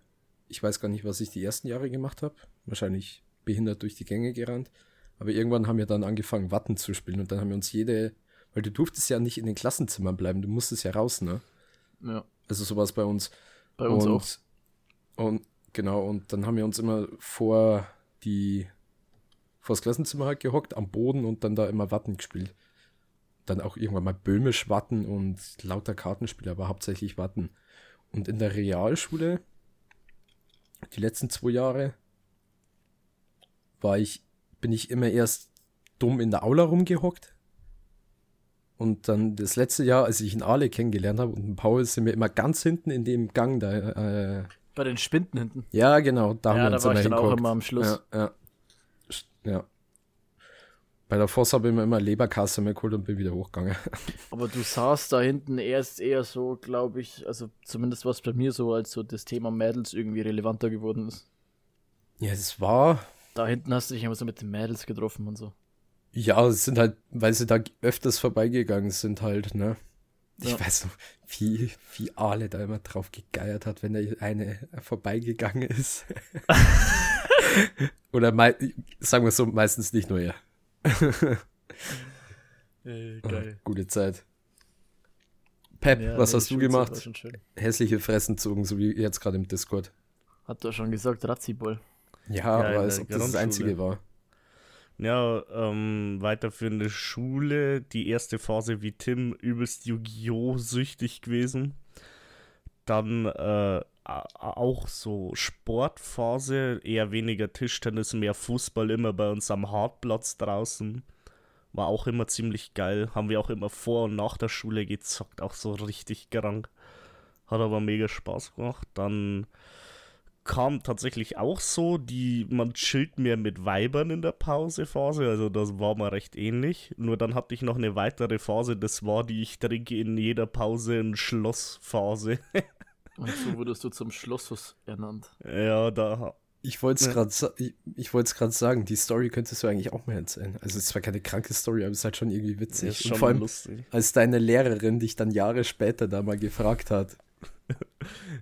ich weiß gar nicht, was ich die ersten Jahre gemacht habe. Wahrscheinlich behindert durch die Gänge gerannt. Aber irgendwann haben wir dann angefangen, Watten zu spielen und dann haben wir uns jede, weil du durftest ja nicht in den Klassenzimmern bleiben, du musstest ja raus, ne? ja, Also sowas bei uns. bei uns und, auch. Und genau, und dann haben wir uns immer vor die vor das Klassenzimmer halt gehockt, am Boden und dann da immer Watten gespielt. dann auch irgendwann mal böhmisch Watten und lauter Kartenspiele, aber hauptsächlich Watten. Und in der Realschule, die letzten zwei Jahre, war ich, bin ich immer erst dumm in der Aula rumgehockt. Und dann das letzte Jahr, als ich in Aale kennengelernt habe und Paul, sind wir immer ganz hinten in dem Gang da. Äh, Bei den Spinden hinten. ja, genau. Da haben Ja, wir da uns war ich dann auch immer am Schluss. Ja, ja. Ja. Bei der Voss habe ich mir immer Leberkasse mehr geholt und bin wieder hochgegangen. [LAUGHS] Aber du saßt da hinten erst eher so, glaube ich, also zumindest war es bei mir so, als so das Thema Mädels irgendwie relevanter geworden ist. Ja, es war. Da hinten hast du dich immer so mit den Mädels getroffen und so. Ja, es sind halt, weil sie da öfters vorbeigegangen sind, halt, ne? Ich Ja. weiß noch, wie, wie Ale da immer drauf gegeiert hat, wenn da eine vorbeigegangen ist. [LAUGHS] Oder sagen wir so, meistens nicht nur er. [LAUGHS] Äh, Gute Zeit. Pep, was hast du gemacht? Hässliche Fressen zogen, so wie jetzt gerade im Discord. Hat er schon gesagt, Razziball. Ja, Ja, aber als ob das das. Einzige war. Ja, ähm, weiterführende Schule, die erste Phase wie Tim, übelst Yu-Gi-Oh! süchtig gewesen. Dann äh, auch so Sportphase, eher weniger Tischtennis, mehr Fußball, immer bei uns am Hartplatz draußen. War auch immer ziemlich geil. Haben wir auch immer vor und nach der Schule gezockt, auch so richtig krank. Hat aber mega Spaß gemacht. Dann kam tatsächlich auch so, die man chillt mehr mit Weibern in der Pausephase, also das war mal recht ähnlich. Nur dann hatte ich noch eine weitere Phase, das war die ich trinke in jeder Pause in Schlossphase. [LAUGHS] Und so wurdest du zum Schlossus ernannt. ja, da Ich wollte es gerade ich, ich sagen, die Story könntest du eigentlich auch mal erzählen. Also es ist zwar keine kranke Story, aber es ist halt schon irgendwie witzig. ist Und schon vor allem, lustig. als deine Lehrerin dich dann Jahre später da mal gefragt hat. [LAUGHS]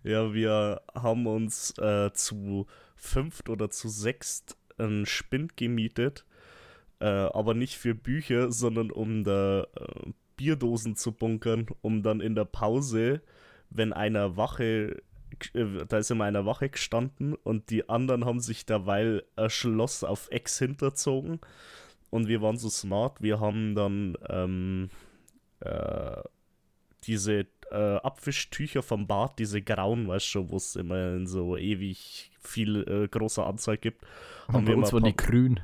Ja, wir haben uns äh, zu fünft oder zu sechst einen Spind gemietet, äh, aber nicht für Bücher, sondern um da äh, Bierdosen zu bunkern, um dann in der Pause, wenn einer Wache, äh, da ist immer einer Wache gestanden und die anderen haben sich derweil ein Schloss auf Ex hinterzogen. Und wir waren so smart, wir haben dann ähm, äh, diese äh, Abwischtücher vom Bad, diese grauen, weißt du, wo es immer in so ewig viel äh, großer Anzahl gibt, haben Bei wir uns waren die grün.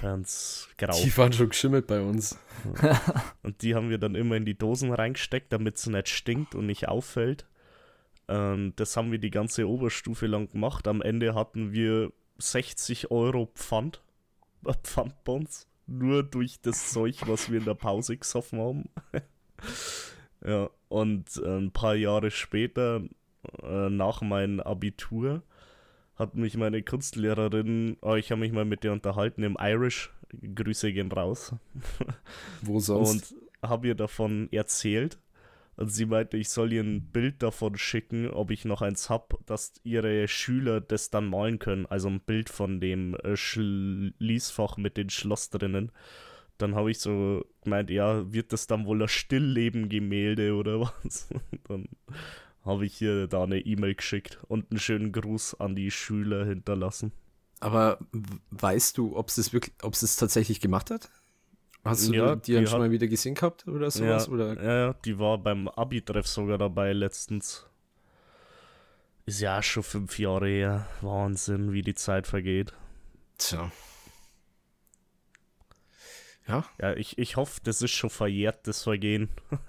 ganz grau. Die waren schon geschimmelt bei uns. [LAUGHS] Und die haben wir dann immer in die Dosen reingesteckt, damit es nicht stinkt und nicht auffällt. Ähm, das haben wir die ganze Oberstufe lang gemacht. Am Ende hatten wir 60 Euro Pfand, äh, Pfandbons, nur durch das Zeug, was wir in der Pause gesoffen haben. [LAUGHS] ja, und äh, ein paar Jahre später, äh, nach meinem Abitur, hat mich meine Kunstlehrerin, oh, ich habe mich mal mit der unterhalten im Irish, Grüße gehen raus, [LAUGHS] Wo sonst? und habe ihr davon erzählt. Und sie meinte, ich soll ihr ein Bild davon schicken, ob ich noch eins hab, dass ihre Schüler das dann malen können. Also ein Bild von dem äh, Schließfach mit dem Schloss drinnen. Dann habe ich so gemeint, ja, wird das dann wohl ein Stillleben-Gemälde oder [LAUGHS] was? dann habe ich ihr da eine E-Mail geschickt und einen schönen Gruß an die Schüler hinterlassen. Aber weißt du, ob es das wirklich, ob es das tatsächlich gemacht hat? Hast du Ja, die dann die schon hat- mal wieder gesehen gehabt oder sowas? Ja, Oder? ja, ja, die war beim Abi-Treff sogar dabei letztens. Ist ja schon fünf Jahre her. Wahnsinn, wie die Zeit vergeht. Tja. Ja, Ja, ich, ich hoffe, das ist schon verjährt, das Vergehen. [LAUGHS]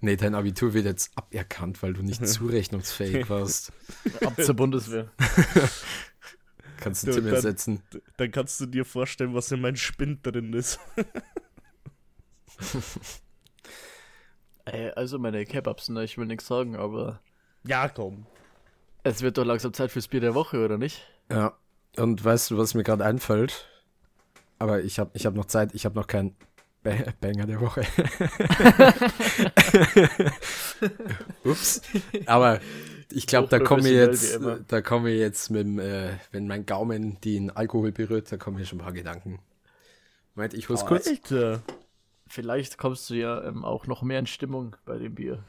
nee, dein Abitur wird jetzt aberkannt, weil du nicht [LAUGHS] zurechnungsfähig warst. Ab zur Bundeswehr. [LAUGHS] Kannst du Du, Tim dann- ersetzen. Dann kannst du dir vorstellen, was in meinem Spind drin ist. Ey, also meine Kebabs, ne, ich will nichts sagen, aber Ja, komm. es wird doch langsam Zeit fürs Bier der Woche, oder nicht? Ja. Und weißt du, was mir gerade einfällt? Aber ich habe ich hab noch Zeit, ich habe noch keinen ba Banger der Woche. [LAUGHS] Ups. Aber ich glaube, da komme ich jetzt, da komme ich jetzt mit dem, äh, wenn mein Gaumen den Alkohol berührt, da kommen hier schon ein paar Gedanken. Moment, ich hol's kurz. Alter. Vielleicht kommst du ja ähm, auch noch mehr in Stimmung bei dem Bier.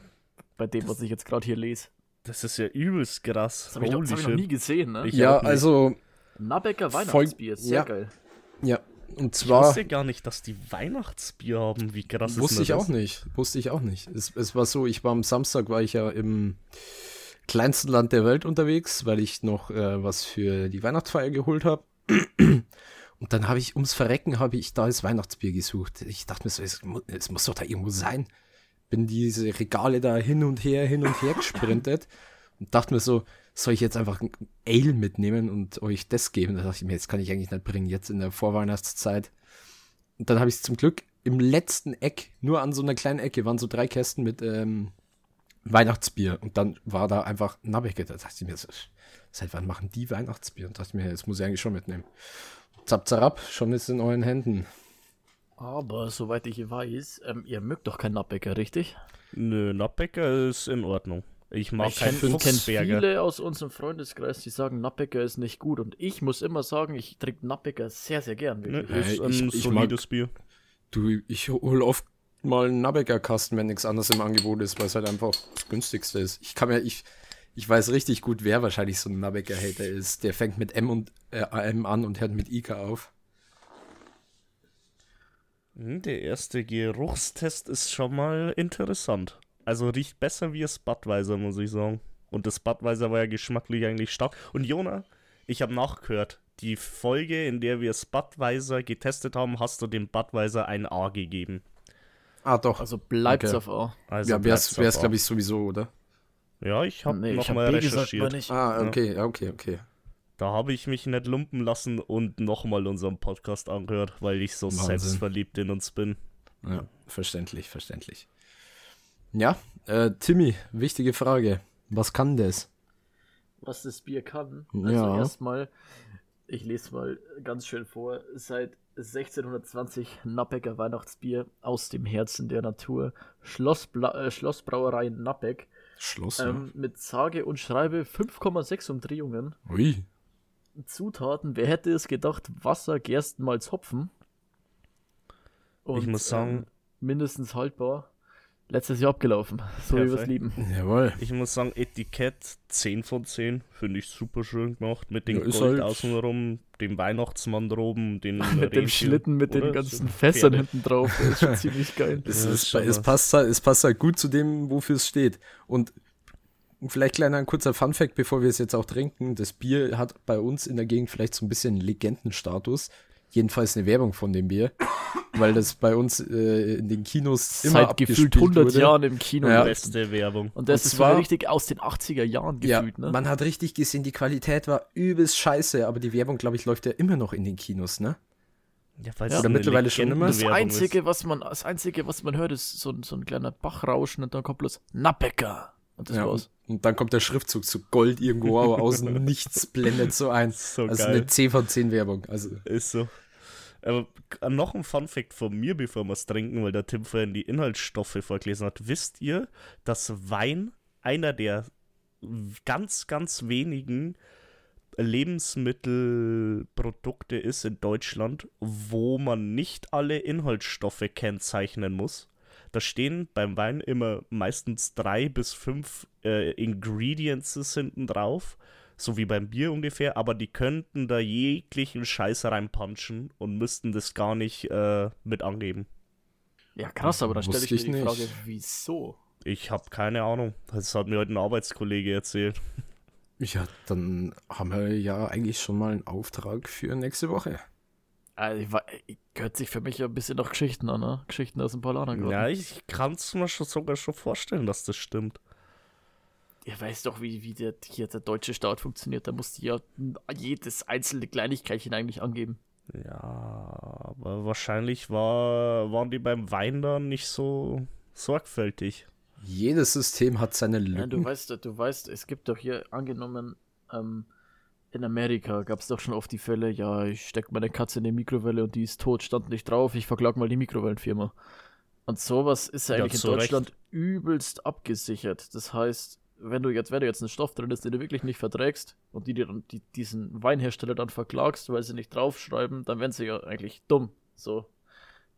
Bei dem, was ich jetzt gerade hier lese. Das ist ja übelst krass. Das habe ich, noch- das hab ich noch nie gesehen, ne? Ich Ja, also, Nabecker Weihnachtsbier, sehr ja. geil. ja, Und Ich zwar wusste gar nicht, dass die Weihnachtsbier haben. Wie krass ist wusste denn ich das? auch nicht. Wusste ich auch nicht. Es, es war so, ich war am Samstag, war ich ja im kleinsten Land der Welt unterwegs, weil ich noch äh, was für die Weihnachtsfeier geholt habe. [CLEARS THROAT] Und dann habe ich ums Verrecken habe ich da das Weihnachtsbier gesucht. Ich dachte mir so, es, es muss doch da irgendwo sein. Bin diese Regale da hin und her, hin und her gesprintet und dachte mir so, soll ich jetzt einfach ein Ale mitnehmen und euch das geben? Da dachte ich mir, jetzt kann ich eigentlich nicht bringen, jetzt in der Vorweihnachtszeit. Und dann habe ich es zum Glück im letzten Eck, nur an so einer kleinen Ecke, waren so drei Kästen mit ähm, Weihnachtsbier. Und dann war da einfach Nabecke. Da dachte ich mir, seit wann machen die Weihnachtsbier? Und dachte ich mir, das muss ich eigentlich schon mitnehmen. Zap, zarab, schon ist es in euren Händen. Aber soweit ich weiß, ähm, ihr mögt doch kein Nappbecker, richtig? Nö, Nappbecker ist in Ordnung. Ich mag ich keinen kenne kenn Fuchsberger. viele aus unserem Freundeskreis, die sagen, Nappbecker ist nicht gut. Und ich muss immer sagen, ich trinke Nappbecker sehr, sehr gern. Ne, ist Ja, ein ich- ich solides Bier. Du, ich hol oft mal einen Nabecker-Kasten, wenn nichts anderes im Angebot ist, weil es halt einfach das günstigste ist. Ich kann mir, ich, ich weiß richtig gut, wer wahrscheinlich so ein Nabecker-Hater ist. Der fängt mit M und äh, AM an und hört mit Ika auf. Hm, Der erste Geruchstest ist schon mal interessant. Also riecht besser wie das Budweiser, muss ich sagen. Und das Budweiser war ja geschmacklich eigentlich stark. Und Jona, ich habe nachgehört, die Folge, in der wir das Budweiser getestet haben, hast du dem Budweiser ein A gegeben. Ah, doch. Also bleibt's Okay. auf A. Also ja, wär's, wär's glaube ich, sowieso, oder? Ja, ich habe Nee, ich nochmal habe B gesagt, aber recherchiert. nicht. Ah, okay, ja, okay, okay. Da habe ich mich nicht lumpen lassen und nochmal unseren Podcast angehört, weil ich so Wahnsinn. selbstverliebt in uns bin. Ja, verständlich, verständlich. Ja, äh, Timmy, wichtige Frage. Was kann das? was das Bier kann. Ja. Also erstmal, ich lese mal ganz schön vor, seit 1620 Nappecker Weihnachtsbier aus dem Herzen der Natur, Schlossbla äh, Schlossbrauerei Nappeck, Schloss, ähm, mit sage und schreibe 5,6 Umdrehungen, ja. Ui. Zutaten, wer hätte es gedacht, Wasser, Gerstenmalz, Hopfen. Ich muss sagen- ähm, mindestens haltbar. Letztes Jahr abgelaufen, so wie wir es lieben. Jawohl. Ich muss sagen, Etikett 10 von 10, finde ich super schön gemacht. Mit dem Ja, Gold halt- außenrum, dem Weihnachtsmann droben, den [LAUGHS] Mit dem Rentier, Schlitten mit oder? den ganzen So Fässern Pferde. hinten drauf, das ist schon [LAUGHS] ziemlich geil. Es, Ja, ist, es, passt halt, es passt halt gut zu dem, wofür es steht. Und vielleicht kleiner ein kurzer Funfact, bevor wir es jetzt auch trinken. Das Bier hat bei uns in der Gegend vielleicht so ein bisschen Legendenstatus. Jedenfalls eine Werbung von dem Bier. [COUGHS] Weil das bei uns äh, in den Kinos immer Seit gefühlt abgespielt 100 wurde. Jahren im Kino. Ja. Beste Werbung. Und das Und ist zwar- zwar richtig aus den 80er Jahren Ja, gefühlt, ne? man hat richtig gesehen, die Qualität war übelst scheiße, aber die Werbung, glaube ich, läuft ja immer noch in den Kinos, ne? Ja, weil Ja. es Oder mittlerweile schon immer. das einzige, was man, das einzige, was man hört, ist so, ein- so ein kleiner Bachrauschen und dann kommt bloß Nappecker. Und das Ja, war's. und, und dann kommt der Schriftzug zu Gold irgendwo, aber außen [LAUGHS] nichts blendet so ein. So also geil. eine 10 von 10 Werbung. Also Ist so. Aber noch ein Funfact von mir, bevor wir es trinken, weil der Tim vorhin die Inhaltsstoffe vorgelesen hat. Wisst ihr, dass Wein einer der ganz, ganz wenigen Lebensmittelprodukte ist in Deutschland, wo man nicht alle Inhaltsstoffe kennzeichnen muss? Da stehen beim Wein immer meistens drei bis fünf äh, Ingredients hinten drauf, so wie beim Bier ungefähr, aber die könnten da jeglichen Scheiß reinpunchen und müssten das gar nicht äh, mit angeben. Ja, krass, aber dann stelle ich Wusste mir die ich Frage, nicht. wieso? Ich habe keine Ahnung. Das hat mir heute ein Arbeitskollege erzählt. Ja, dann haben wir ja eigentlich schon mal einen Auftrag für nächste Woche. Also, ich hört sich für mich ja ein bisschen nach Geschichten an, ne? Geschichten aus dem Paulanergarten. Ja, ich kann es mir schon sogar schon vorstellen, dass das stimmt. Ihr weißt doch, wie, wie der, hier der deutsche Staat funktioniert. Da musst du ja jedes einzelne Kleinigkeitchen eigentlich angeben. Ja, aber wahrscheinlich war, waren die beim Wein dann nicht so sorgfältig. Jedes System hat seine Ja, du Lücken. weißt, du weißt, es gibt doch hier angenommen, ähm, in Amerika gab es doch schon oft die Fälle, ja, ich steck meine Katze in die Mikrowelle und die ist tot, stand nicht drauf, ich verklag mal die Mikrowellenfirma. Und sowas ist ja eigentlich in zu Recht. Deutschland übelst abgesichert. Das heißt, wenn du jetzt, wenn du jetzt einen Stoff drin ist, den du wirklich nicht verträgst und die dir dann die, diesen Weinhersteller dann verklagst, weil sie nicht draufschreiben, dann wären sie ja eigentlich dumm. So.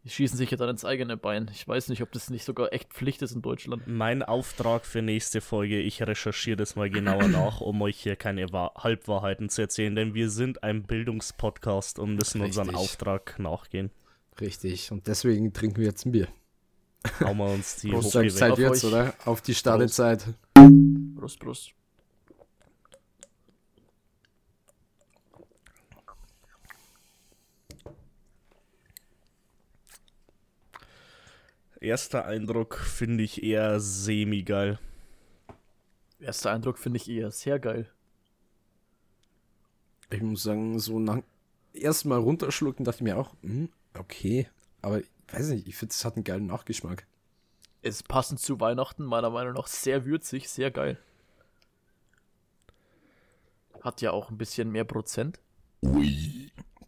Die schießen sich ja dann ins eigene Bein. Ich weiß nicht, ob das nicht sogar echt Pflicht ist in Deutschland. Mein Auftrag für nächste Folge, ich recherchiere das mal genauer [LAUGHS] nach, um euch hier keine Wahr Halbwahrheiten zu erzählen, denn wir sind ein Bildungspodcast und müssen unseren Richtig. Auftrag nachgehen. Richtig. Und deswegen trinken wir jetzt ein Bier. Hauen wir uns die Zeit Auf jetzt, oder? Auf die Startezeit. Prost, Prost. Erster Eindruck finde ich eher semi-geil. Erster Eindruck finde ich eher sehr geil. Ich muss sagen, so nach erstmal runterschlucken, dachte ich mir auch, hm, okay. Aber ich weiß nicht, ich finde, es hat einen geilen Nachgeschmack. Ist passend zu Weihnachten meiner Meinung nach sehr würzig, sehr geil. Hat ja auch ein bisschen mehr Prozent.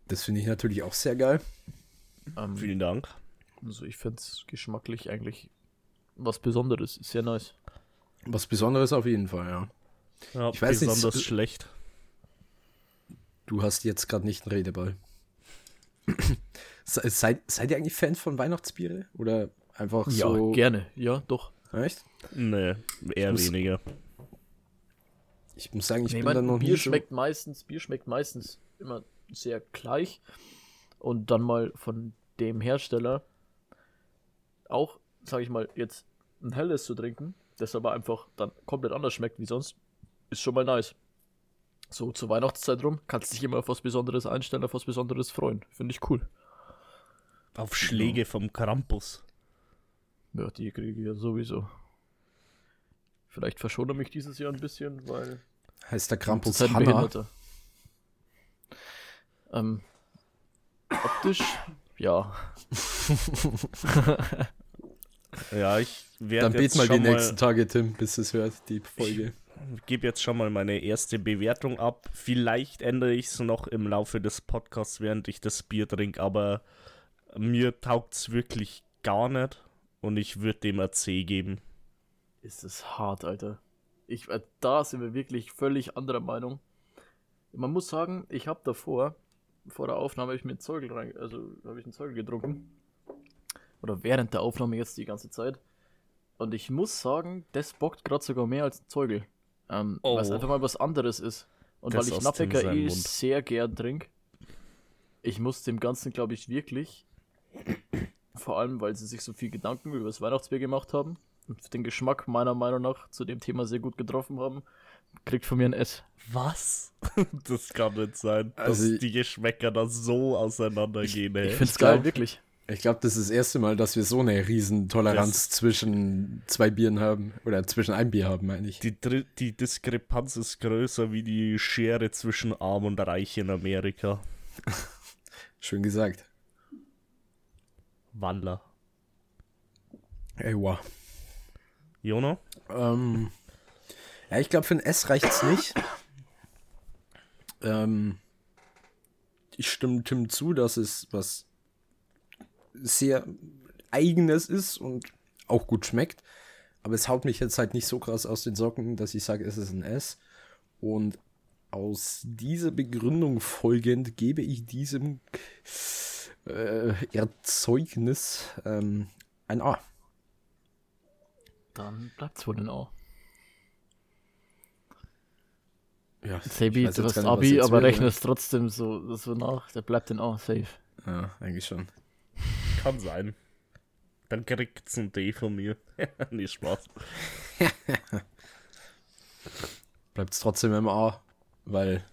Das finde ich natürlich auch sehr geil. Ähm, Vielen Dank. also ich finde es geschmacklich eigentlich was Besonderes. Sehr nice. Was Besonderes auf jeden Fall, ja. Ja, Ich weiß nicht, besonders so- schlecht. Du hast jetzt gerade nicht einen Redeball. Se- seid, seid ihr eigentlich Fan von Weihnachtsbiere? Oder einfach Ja, so. gerne. Ja, doch. Echt? Nee, eher muss- weniger. Ich muss sagen, ich Nee, bin mein da noch Bier nie so. schmeckt meistens, Bier schmeckt meistens immer sehr gleich. Und dann mal von dem Hersteller auch, sage ich mal, jetzt ein helles zu trinken, das aber einfach dann komplett anders schmeckt wie sonst, ist schon mal nice. So zur Weihnachtszeit rum kannst dich immer auf was Besonderes einstellen, auf was Besonderes freuen. Finde ich cool. Auf Schläge vom Krampus. Ja, die kriege ich ja sowieso. Vielleicht verschone mich dieses Jahr ein bisschen, weil Heißt der Krampus Hanna? Ähm, optisch, ja. [LAUGHS] Ja, ich werde Dann bet jetzt mal die nächsten Tage, Tim, bis es hört, die Folge. gebe jetzt schon mal meine erste Bewertung ab. Vielleicht ändere ich es noch im Laufe des Podcasts, während ich das Bier trinke, aber mir taugt es wirklich gar nicht und ich würde dem ein C geben. Ist es hart, Alter. Ich, äh, da sind wir wirklich völlig anderer Meinung. Man muss sagen, ich habe davor, vor der Aufnahme, habe ich mir einen Zeugel rein, also habe ich einen Zeugel getrunken. Oder während der Aufnahme jetzt die ganze Zeit. Und ich muss sagen, das bockt gerade sogar mehr als ein Zeugel. Ähm, Oh. Weil es einfach mal was anderes ist. Und Das weil ich Nappecker eh sehr gern trinke, ich muss dem Ganzen, glaube ich, wirklich, vor allem, weil sie sich so viel Gedanken über das Weihnachtsbier gemacht haben den Geschmack meiner Meinung nach zu dem Thema sehr gut getroffen haben, kriegt von mir ein S. Was? [LAUGHS] das kann nicht sein, Also dass die Geschmäcker da so auseinandergehen. Ich ey. find's Ich geil, wirklich. Ich glaube, das ist das erste Mal, dass wir so eine riesen Toleranz Das- zwischen zwei Bieren haben. Oder zwischen einem Bier haben, meine ich. Die, die Diskrepanz ist größer wie die Schere zwischen Arm und Reich in Amerika. [LAUGHS] Schön gesagt. Waller. Ey, wow. Jono? Ähm, ja, ich glaube, für ein S reicht's nicht. Ähm, ich stimme Tim zu, dass es was sehr eigenes ist und auch gut schmeckt. Aber es haut mich jetzt halt nicht so krass aus den Socken, dass ich sage, es ist ein S. Und aus dieser Begründung folgend gebe ich diesem äh, Erzeugnis ähm, ein A. Dann bleibt's wohl in A. Ja, Sebi, du hast Abi, aber ne? rechnest trotzdem so, so nach. Der bleibt in A, safe. Ja, eigentlich schon. Kann sein. Dann kriegt's ein D von mir. [LAUGHS] nee, Spaß. [LAUGHS] Bleibt es trotzdem im A, weil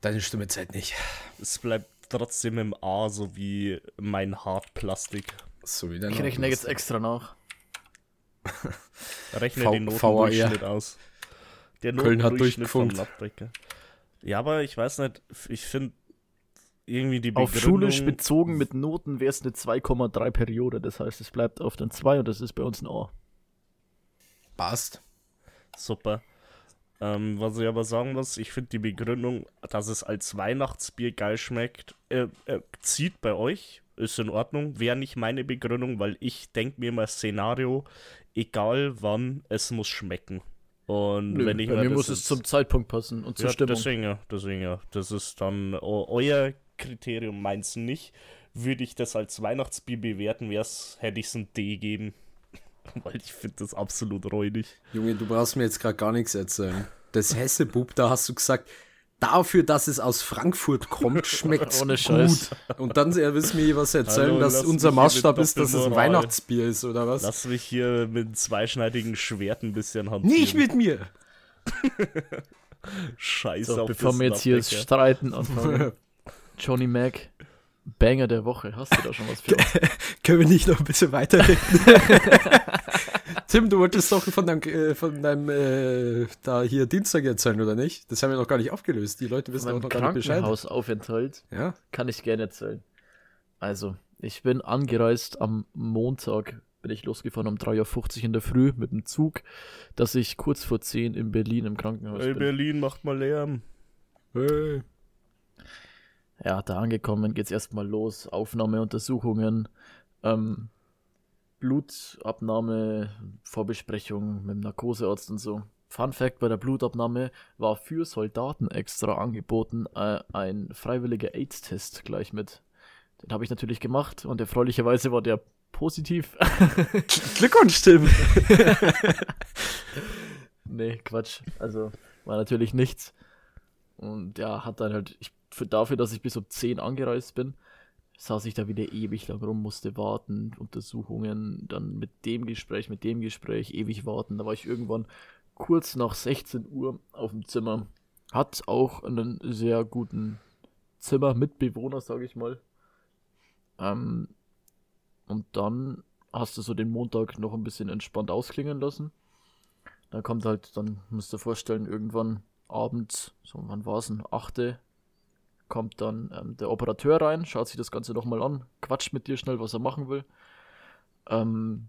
deine Stimme zählt nicht. Es bleibt trotzdem im A, so wie mein Hartplastik. So wie dein Ich rechne jetzt extra nach. [LAUGHS] Rechne V- den Notendurchschnitt aus. Der Köln hat Notendurchschnitt vom durchgefunkt. Ja, aber ich weiß nicht, ich finde irgendwie die Auf Begründung... schulisch bezogen mit Noten wäre es eine 2,3 Periode. Das heißt, es bleibt auf den 2 und das ist bei uns ein A. Passt. Super. Ähm, was ich aber sagen muss, ich finde die Begründung, dass es als Weihnachtsbier geil schmeckt, äh, äh, zieht bei euch, ist in Ordnung. Wäre nicht meine Begründung, weil ich denke mir immer Szenario, egal wann, es muss schmecken. Und Nö, wenn ich bei mir muss es zum Zeitpunkt passen und zur ja, Stimmung. deswegen ja, deswegen ja. Das ist dann eu- euer Kriterium, meins nicht. würde ich das als Weihnachtsbier bewerten, wär's, hätte ich es ein D geben. [LAUGHS] Weil ich finde das absolut räudig. Junge, du brauchst mir jetzt gerade gar nichts erzählen. Das Hessebub, da hast du gesagt, dafür, dass es aus Frankfurt kommt, [LAUGHS] schmeckt Ohne gut. Scheiß. Und dann er willst mir was erzählen, Hallo, dass unser Maßstab ist, dass es ein. Weihnachtsbier ist, oder was? Lass mich hier mit einem zweischneidigen Schwert ein bisschen hantieren. Nicht mit mir! [LAUGHS] Scheiße So, bevor wir jetzt hier streiten anfangen. [LAUGHS] Johnny Mac, Banger der Woche. Hast du da schon was für uns? [LAUGHS] Können wir nicht noch ein bisschen weiterreden? [LAUGHS] Tim, du wolltest doch von deinem, äh, von deinem äh, da hier Dienstag erzählen, oder nicht? Das haben wir noch gar nicht aufgelöst. Die Leute wissen auch noch gar nicht Bescheid. Krankenhausaufenthalt Ja? kann ich gerne erzählen. Also, ich bin angereist am Montag, bin ich losgefahren um 3.50 Uhr in der Früh mit dem Zug, dass ich kurz vor 10 in Berlin im Krankenhaus Ey, bin. Berlin macht mal Lärm. Hey. Ja, da angekommen geht's erstmal los. Aufnahmeuntersuchungen, ähm, Blutabnahme, Vorbesprechung mit dem Narkosearzt und so. Fun Fact: Bei der Blutabnahme war für Soldaten extra angeboten äh, ein freiwilliger AIDS-Test gleich mit. Den habe ich natürlich gemacht und erfreulicherweise war der positiv. [LAUGHS] Glückwunsch, Tim! [LAUGHS] nee, Quatsch. Also war natürlich nichts. Und ja, hat dann halt, ich, für, dafür, dass ich bis um 10 angereist bin, saß ich da wieder ewig lang rum, musste warten, Untersuchungen, dann mit dem Gespräch, mit dem Gespräch, ewig warten. Da war ich irgendwann kurz nach 16 Uhr auf dem Zimmer. Hat auch einen sehr guten Zimmermitbewohner, sage ich mal. Ähm, und dann hast du so den Montag noch ein bisschen entspannt ausklingen lassen. Dann kommt halt, dann musst du dir vorstellen, irgendwann abends, so wann war es denn, 8. kommt dann ähm, der Operateur rein, schaut sich das Ganze nochmal an, quatscht mit dir schnell, was er machen will. Ähm,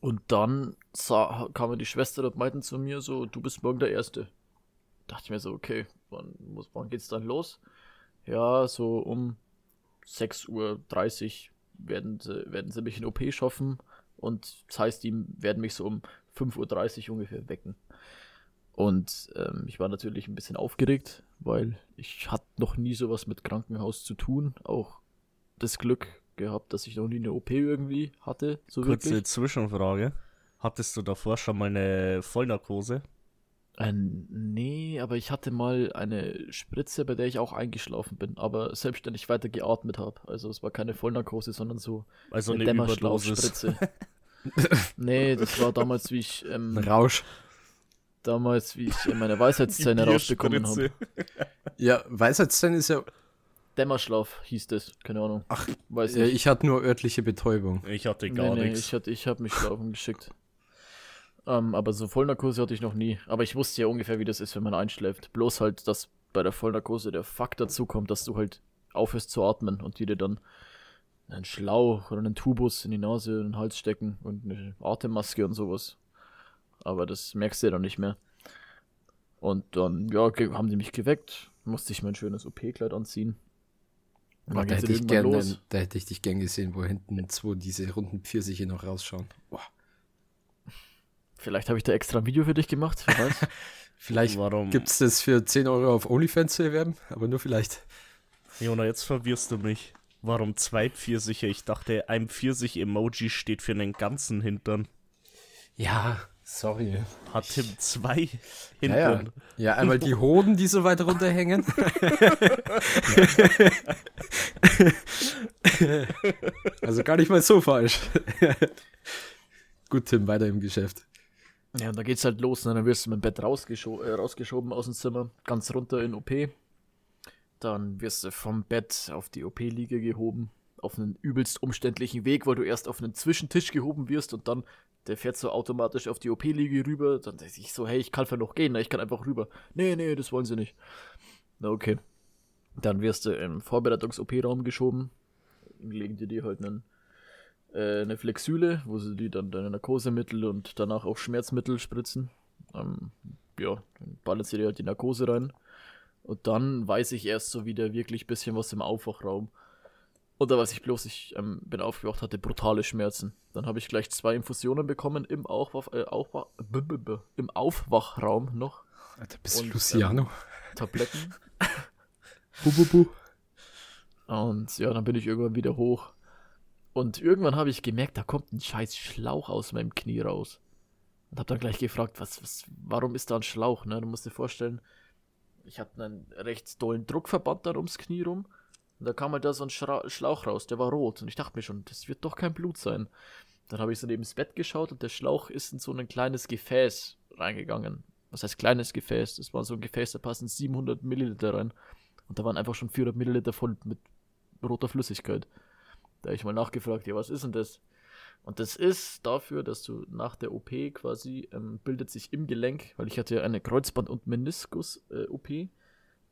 und dann sah, kamen die Schwester und meinten zu mir so, du bist morgen der Erste. Dachte ich mir so, okay, wann, muss, wann geht's dann los? Ja, so um 6.30 Uhr werden sie, werden sie mich in OP schaffen und das heißt, die werden mich so um 5.30 Uhr ungefähr wecken. Und ähm, ich war natürlich ein bisschen aufgeregt, weil ich hatte noch nie sowas mit Krankenhaus zu tun. Auch das Glück gehabt, dass ich noch nie eine OP irgendwie hatte, so Kurze wirklich. Zwischenfrage. Hattest du davor schon mal eine Vollnarkose? Äh, nee, aber ich hatte mal eine Spritze, bei der ich auch eingeschlafen bin, aber selbstständig weiter geatmet habe. Also es war keine Vollnarkose, sondern so Also eine eine. Dämmerschlafspritze. [LAUGHS] nee, das war damals, wie ich ähm, Rausch. Damals, wie ich meine [LAUGHS] Weisheitszähne rausbekommen habe. Ja, Weisheitszähne ist ja. Dämmerschlaf hieß das, keine Ahnung. Ach, Weiß ja, nicht. ich hatte nur örtliche Betäubung. Ich hatte nee, gar nee, nichts. ich, hatte, ich habe mich schlafen geschickt. Ähm, aber so Vollnarkose hatte ich noch nie. Aber ich wusste ja ungefähr, wie das ist, wenn man einschläft. Bloß halt, dass bei der Vollnarkose der Fakt dazu kommt, dass du halt aufhörst zu atmen und die dir dann einen Schlauch oder einen Tubus in die Nase und den Hals stecken und eine Atemmaske und sowas. Aber das merkst du ja dann nicht mehr. Und dann, ja, haben die mich geweckt, musste ich mein schönes OP-Kleid anziehen. Dann da, hätte ich gern, los. da hätte ich dich gern gesehen, wo hinten zwei diese runden Pfirsiche noch rausschauen. Boah. Vielleicht habe ich da extra ein Video für dich gemacht. [LAUGHS] Vielleicht Warum? gibt es das für 10 Euro auf OnlyFans zu erwerben, aber nur vielleicht. Jona, jetzt verwirrst du mich. Warum zwei Pfirsiche? Ich dachte, ein Pfirsich-Emoji steht für einen ganzen Hintern. Ja, sorry. Hat Tim zwei Ja, ja. Hintern? ja, einmal die Hoden, die so weit runterhängen. [LAUGHS] also gar nicht mal so falsch. [LAUGHS] Gut, Tim, weiter im Geschäft. Ja, und da geht's halt los, ne? dann wirst du mit dem Bett rausgescho äh, rausgeschoben aus dem Zimmer, ganz runter in OP. Dann wirst du vom Bett auf die OP-Liege gehoben, auf einen übelst umständlichen Weg, weil du erst auf einen Zwischentisch gehoben wirst und dann, der fährt so automatisch auf die OP-Liege rüber. Dann denke ich so, hey, ich kann noch gehen, ne? ich kann einfach rüber. Nee, nee, das wollen sie nicht. Na, okay. Dann wirst du im Vorbereitungs-OP-Raum geschoben. Legen die dir halt einen äh, eine Flexüle, wo sie die dann deine Narkosemittel und danach auch Schmerzmittel spritzen. Ähm, ja, dann ballert sie dir halt die Narkose rein. Und dann weiß ich erst so wieder wirklich bisschen was im Aufwachraum. Und da weiß ich bloß, ich ähm, bin aufgewacht, hatte brutale Schmerzen. Dann habe ich gleich zwei Infusionen bekommen im, Aufwach, äh, Aufwach, b -b -b im Aufwachraum noch. Alter, bist du Und, Luciano? Tabletten. [LAUGHS] bu, bu, bu. Und ja, dann bin ich irgendwann wieder hoch. Und irgendwann habe ich gemerkt, da kommt ein scheiß Schlauch aus meinem Knie raus. Und habe dann gleich gefragt, was, was, warum ist da ein Schlauch? Ne? Du musst dir vorstellen, ich hatte einen recht dollen Druckverband dann ums Knie rum. Und da kam halt da so ein Schra Schlauch raus, der war rot. Und ich dachte mir schon, das wird doch kein Blut sein. Dann habe ich so neben das Bett geschaut und der Schlauch ist in so ein kleines Gefäß reingegangen. Was heißt kleines Gefäß? Das war so ein Gefäß, da passen 700 Milliliter rein. Und da waren einfach schon 400 Milliliter voll mit roter Flüssigkeit. Da habe ich mal nachgefragt, ja, was ist denn das? Und das ist dafür, dass du nach der OP quasi ähm, bildet sich im Gelenk, weil ich hatte ja eine Kreuzband- und Meniskus-OP, äh,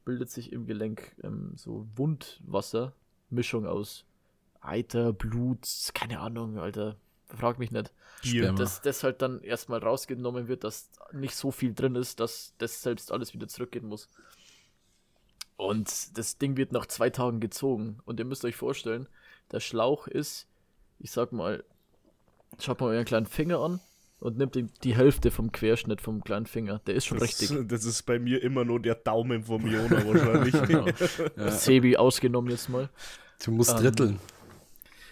bildet sich im Gelenk ähm, so Wundwasser, Mischung aus Eiter, Blut, keine Ahnung, Alter, frag mich nicht. Sperma. Dass das halt dann erstmal rausgenommen wird, dass nicht so viel drin ist, dass das selbst alles wieder zurückgehen muss. Und das Ding wird nach zwei Tagen gezogen. Und ihr müsst euch vorstellen, der Schlauch ist, ich sag mal, schaut mal euren kleinen Finger an und nimmt ihm die Hälfte vom Querschnitt vom kleinen Finger. Der ist schon Das, richtig. das ist bei mir immer nur der Daumen vom Jona wahrscheinlich. [LAUGHS] Ja, Sebi ausgenommen jetzt mal. du musst Ähm, dritteln.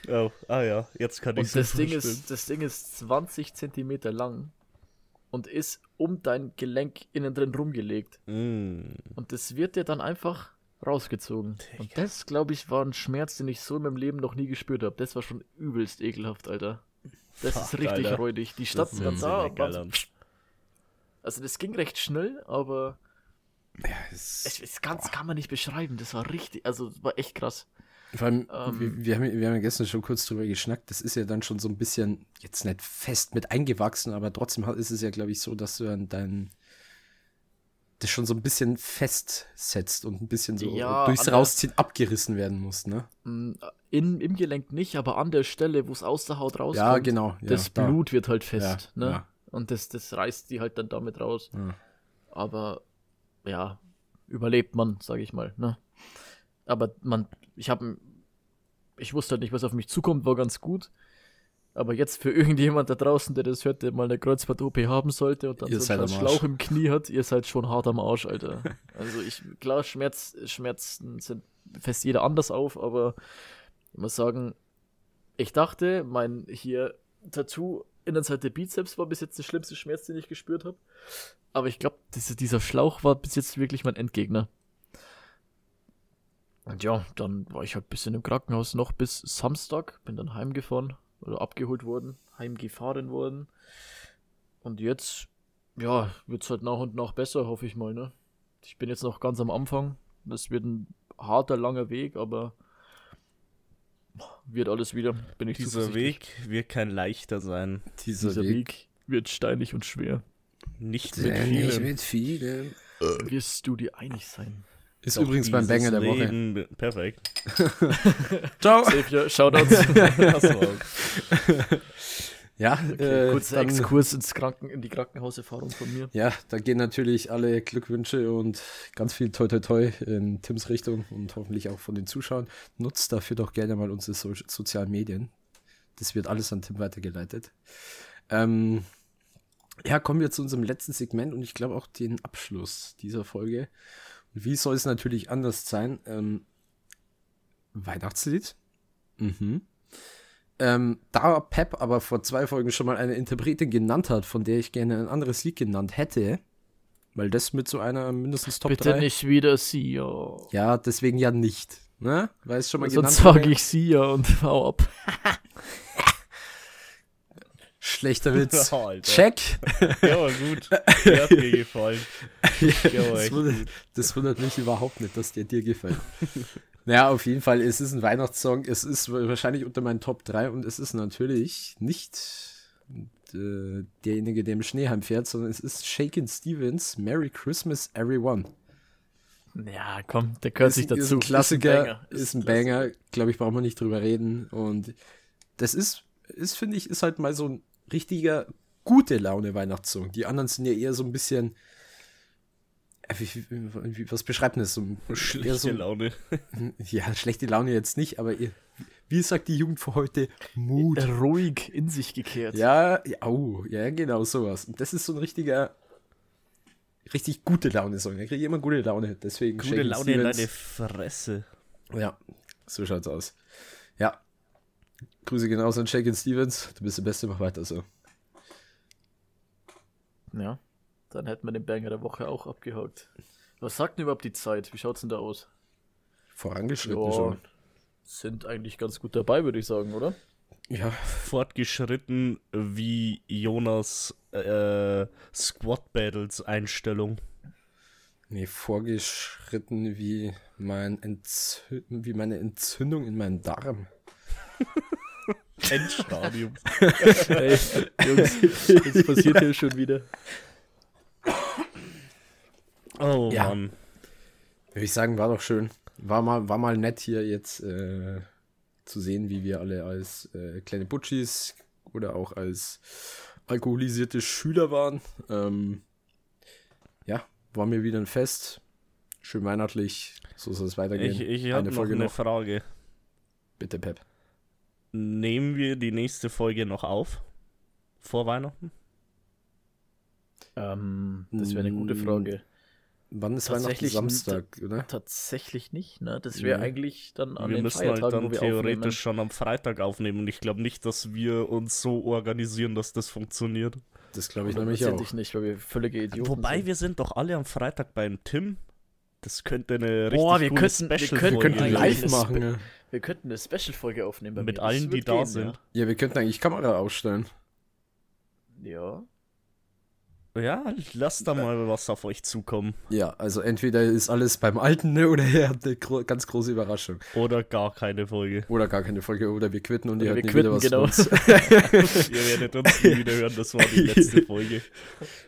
oh, ah ja, jetzt kann ich Und das Ding, ist, das Ding ist 20 Zentimeter lang und ist um dein Gelenk innen drin rumgelegt. Mm. Und das wird dir dann einfach rausgezogen. Und das, glaube ich, war ein Schmerz, den ich so in meinem Leben noch nie gespürt habe. Das war schon übelst ekelhaft, Alter. Das ist Fuck, richtig Alter. räudig. Die Stadt Das ist da. lecker, war Alter. Also das ging recht schnell, aber Ja, es- es, es ganz kann man nicht beschreiben. Das war richtig, also das war echt krass. Vor allem, Ähm. wir, wir, haben, wir haben ja gestern schon kurz drüber geschnackt, das ist ja dann schon so ein bisschen, jetzt nicht fest mit eingewachsen, aber trotzdem ist es ja, glaube ich, so, dass du dann dein, das schon so ein bisschen festsetzt und ein bisschen so Ja, durchs der- Rausziehen abgerissen werden muss, ne? Mm, In, Im Gelenk nicht, aber an der Stelle, wo es aus der Haut rauskommt, Ja, genau. Ja, das da. Blut wird halt fest. Ja, ne? ja. Und das, das reißt die halt dann damit raus. Aber ja, überlebt man, sage ich mal. Ne? Aber man, ich habe, ich wusste halt nicht, was auf mich zukommt, war ganz gut. Aber jetzt für [LAUGHS] irgendjemand da draußen, der das hört, der mal eine Kreuzband-OP haben sollte und dann Ihr so einen Schlauch im Knie hat, ihr seid schon hart am Arsch, Alter. [LAUGHS] Also ich, klar, Schmerz, Schmerzen sind fest jeder anders auf, aber ich muss sagen, ich dachte, mein hier Tattoo Innenseite Bizeps war bis jetzt der schlimmste Schmerz, den ich gespürt habe. Aber ich glaube, dieser Schlauch war bis jetzt wirklich mein Endgegner. Und ja, dann war ich halt ein bisschen im Krankenhaus noch bis Samstag, bin dann heimgefahren oder abgeholt worden, heimgefahren worden. Und jetzt, ja, wird es halt nach und nach besser, hoffe ich mal, ne? Ich bin jetzt noch ganz am Anfang. Das wird ein harter, langer Weg, aber wird alles wieder. Bin ich Dieser. Weg wird kein leichter sein. Dieser, Dieser Weg. Weg wird steinig und schwer. Nicht mit Der nicht vielen. mit vielen. Wirst du dir einig sein? Ist Doch übrigens mein dieses Banger der Woche. Leben- Perfekt. [LAUGHS] Ciao! Xavier, Shoutouts. [LAUGHS] Ja, Okay, äh, kurzer Exkurs ins Kranken, in die Krankenhauserfahrung von mir. ja, da gehen natürlich alle Glückwünsche und ganz viel Toi Toi Toi in Tims Richtung und hoffentlich auch von den Zuschauern. Nutzt dafür doch gerne mal unsere so sozialen Medien. Das wird alles an Tim weitergeleitet. Ähm, ja, kommen wir zu unserem letzten Segment und ich glaube auch den Abschluss dieser Folge. Wie soll es natürlich anders sein? Ähm, Weihnachtslied. Mhm. Ähm, da Pep aber vor zwei Folgen schon mal eine Interpretin genannt hat, von der ich gerne ein anderes Lied genannt hätte, weil das mit so einer mindestens Top Bitte 3. nicht wieder sie, ja. Ja, deswegen ja nicht. Ne? Weil es schon mal Sonst genannt sage wurde. ich sie ja und hau ab. [LAUGHS] Schlechter Witz. [LAUGHS] Alter. Check. [LAUGHS] Ja, gut. Der hat mir gefallen. [LAUGHS] Ja, das, wundert, das wundert mich überhaupt nicht, dass der dir gefällt. naja, auf jeden Fall, es ist ein Weihnachtssong. Es ist wahrscheinlich unter meinen Top 3 und es ist natürlich nicht äh, derjenige, der im Schnee heimfährt, sondern es ist Shakin' Stevens Merry Christmas Everyone. Ja, komm, der gehört sich ist, dazu. Ist ein Klassiker, Ist ist ein Klassiker. Banger, glaube ich, brauchen wir nicht drüber reden. Und das ist, ist finde ich, ist halt mal so ein richtiger gute Laune Weihnachtssong. Die anderen sind ja eher so ein bisschen, äh, wie, wie, wie, was beschreibt denn das? So, Schlechte so, Laune. [LAUGHS] ja, schlechte Laune jetzt nicht, aber ihr, wie sagt die Jugend für heute? Mut. Ruhig in sich gekehrt. Ja, ja, oh, ja, genau sowas. Und das ist so ein richtiger, richtig gute Laune-Song. Da kriege ich immer gute Laune. Deswegen Gute Laune in Stevens. deine Fresse. Ja. So schaut's aus. Ja. Grüße genauso an Shakin Stevens. Du bist der Beste, mach weiter so. Ja, dann hätten wir den Banger der Woche auch abgehakt. Was sagt denn überhaupt die Zeit? Wie schaut's denn da aus? Vorangeschritten Ja, schon. Sind eigentlich ganz gut dabei, würde ich sagen, oder? Ja, Fortgeschritten wie Jonas äh, Squad Battles Einstellung. nee, vorgeschritten wie, mein Entzü wie meine Entzündung in meinem Darm. [LAUGHS] Endstadium. Hey, Jungs, das passiert hier schon wieder. Oh Ja. Mann. Würde ich sagen, war doch schön. War mal, war mal nett hier jetzt äh, zu sehen, wie wir alle als äh, kleine Butchis oder auch als alkoholisierte Schüler waren. Ähm, ja, war mir wieder ein Fest. Schön weihnachtlich. So soll es weitergehen. Ich, ich habe noch eine Frage. Bitte, Pep. Nehmen wir die nächste Folge noch auf? Vor Weihnachten? Ähm, das wäre eine gute Mm. Frage. Wann ist Weihnachten? Tatsächlich Samstag, oder? Tatsächlich nicht, ne? Das wäre Nee. eigentlich dann an wir den müssen halt Feiertagen, dann wo wir theoretisch aufnehmen. schon am Freitag aufnehmen und ich glaube nicht, dass wir uns so organisieren, dass das funktioniert. Das glaube ich nämlich auch. Nicht, weil wir völlige Idioten Wobei sind. wir sind doch alle am Freitag beim Tim. Das könnte eine richtig Boah, wir coole könnten- wir Special-Folge könnten Könnten eigentlich live eine machen. Ja. Wir könnten eine Special-Folge aufnehmen bei Mit mir. allen, Das die da gehen, sind. ja, wir könnten eigentlich Kamera ausstellen. Ja. Ja. Lasst da mal was auf euch zukommen. Ja, also entweder ist alles beim Alten ne, oder [LAUGHS] ihr habt eine gro ganz große Überraschung. Oder gar keine Folge. Oder gar keine Folge, oder wir quitten und ihr Oder hört wir nie wieder was quitten, genau. uns. [LAUGHS] [LAUGHS] Ihr werdet uns nie wieder hören, das war die letzte Folge.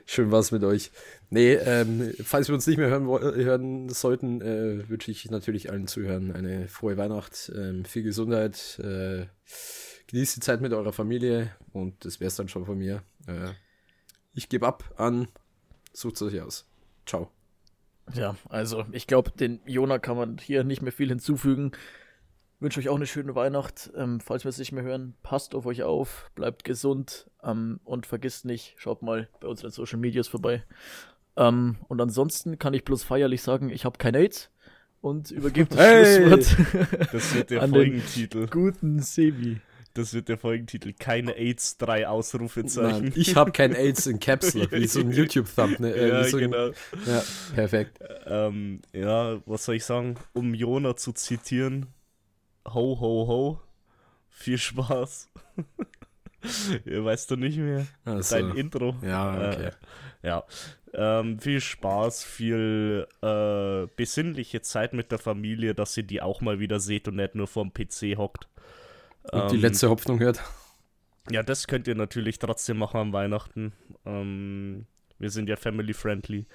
Schön war's mit euch. Nee, ähm, falls wir uns nicht mehr hören, hören sollten, äh, wünsche ich natürlich allen Zuhörern eine frohe Weihnacht, ähm, viel Gesundheit, äh, genießt die Zeit mit eurer Familie und das wär's dann schon von mir. Äh, ich gebe ab an, sucht euch aus. Ciao. Ja, also ich glaube, den Jona kann man hier nicht mehr viel hinzufügen. Wünsche euch auch eine schöne Weihnacht. Ähm, falls wir es nicht mehr hören, passt auf euch auf, bleibt gesund ähm, und vergisst nicht, schaut mal bei unseren Social Medias vorbei. Ähm, und ansonsten kann ich bloß feierlich sagen, ich habe kein AIDS und übergebe das Hey! Schlusswort Das wird der [LAUGHS] An den- Folgentitel. guten Sebi. Das wird der Folgentitel. Keine AIDS, drei Ausrufezeichen. Nein, ich habe kein [LAUGHS] AIDS in Caps Lock, wie so ein YouTube-Thumbnail. Äh, ja, so ein- genau. ja, perfekt. Ähm, ja, was soll ich sagen? Um Jona zu zitieren. Ho, ho, ho. Viel Spaß. [LAUGHS] weißt du nicht mehr? Also, Dein Intro. ja, okay. Äh, ja. Ähm, viel Spaß, viel äh, besinnliche Zeit mit der Familie, dass ihr die auch mal wieder seht und nicht nur vorm PC hockt. Und die Ähm, letzte Hoffnung hört. Ja, das könnt ihr natürlich trotzdem machen am Weihnachten. Ähm, wir sind ja family friendly.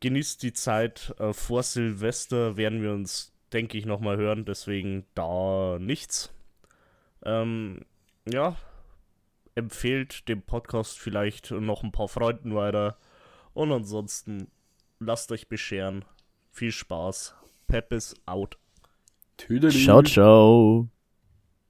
Genießt die Zeit. Äh, vor Silvester werden wir uns, denke ich, nochmal hören. Deswegen da nichts. Ähm, ja, empfehlt dem Podcast vielleicht noch ein paar Freunden weiter. Und ansonsten lasst euch bescheren. Viel Spaß. Pep is out. Tüdelü. ciao.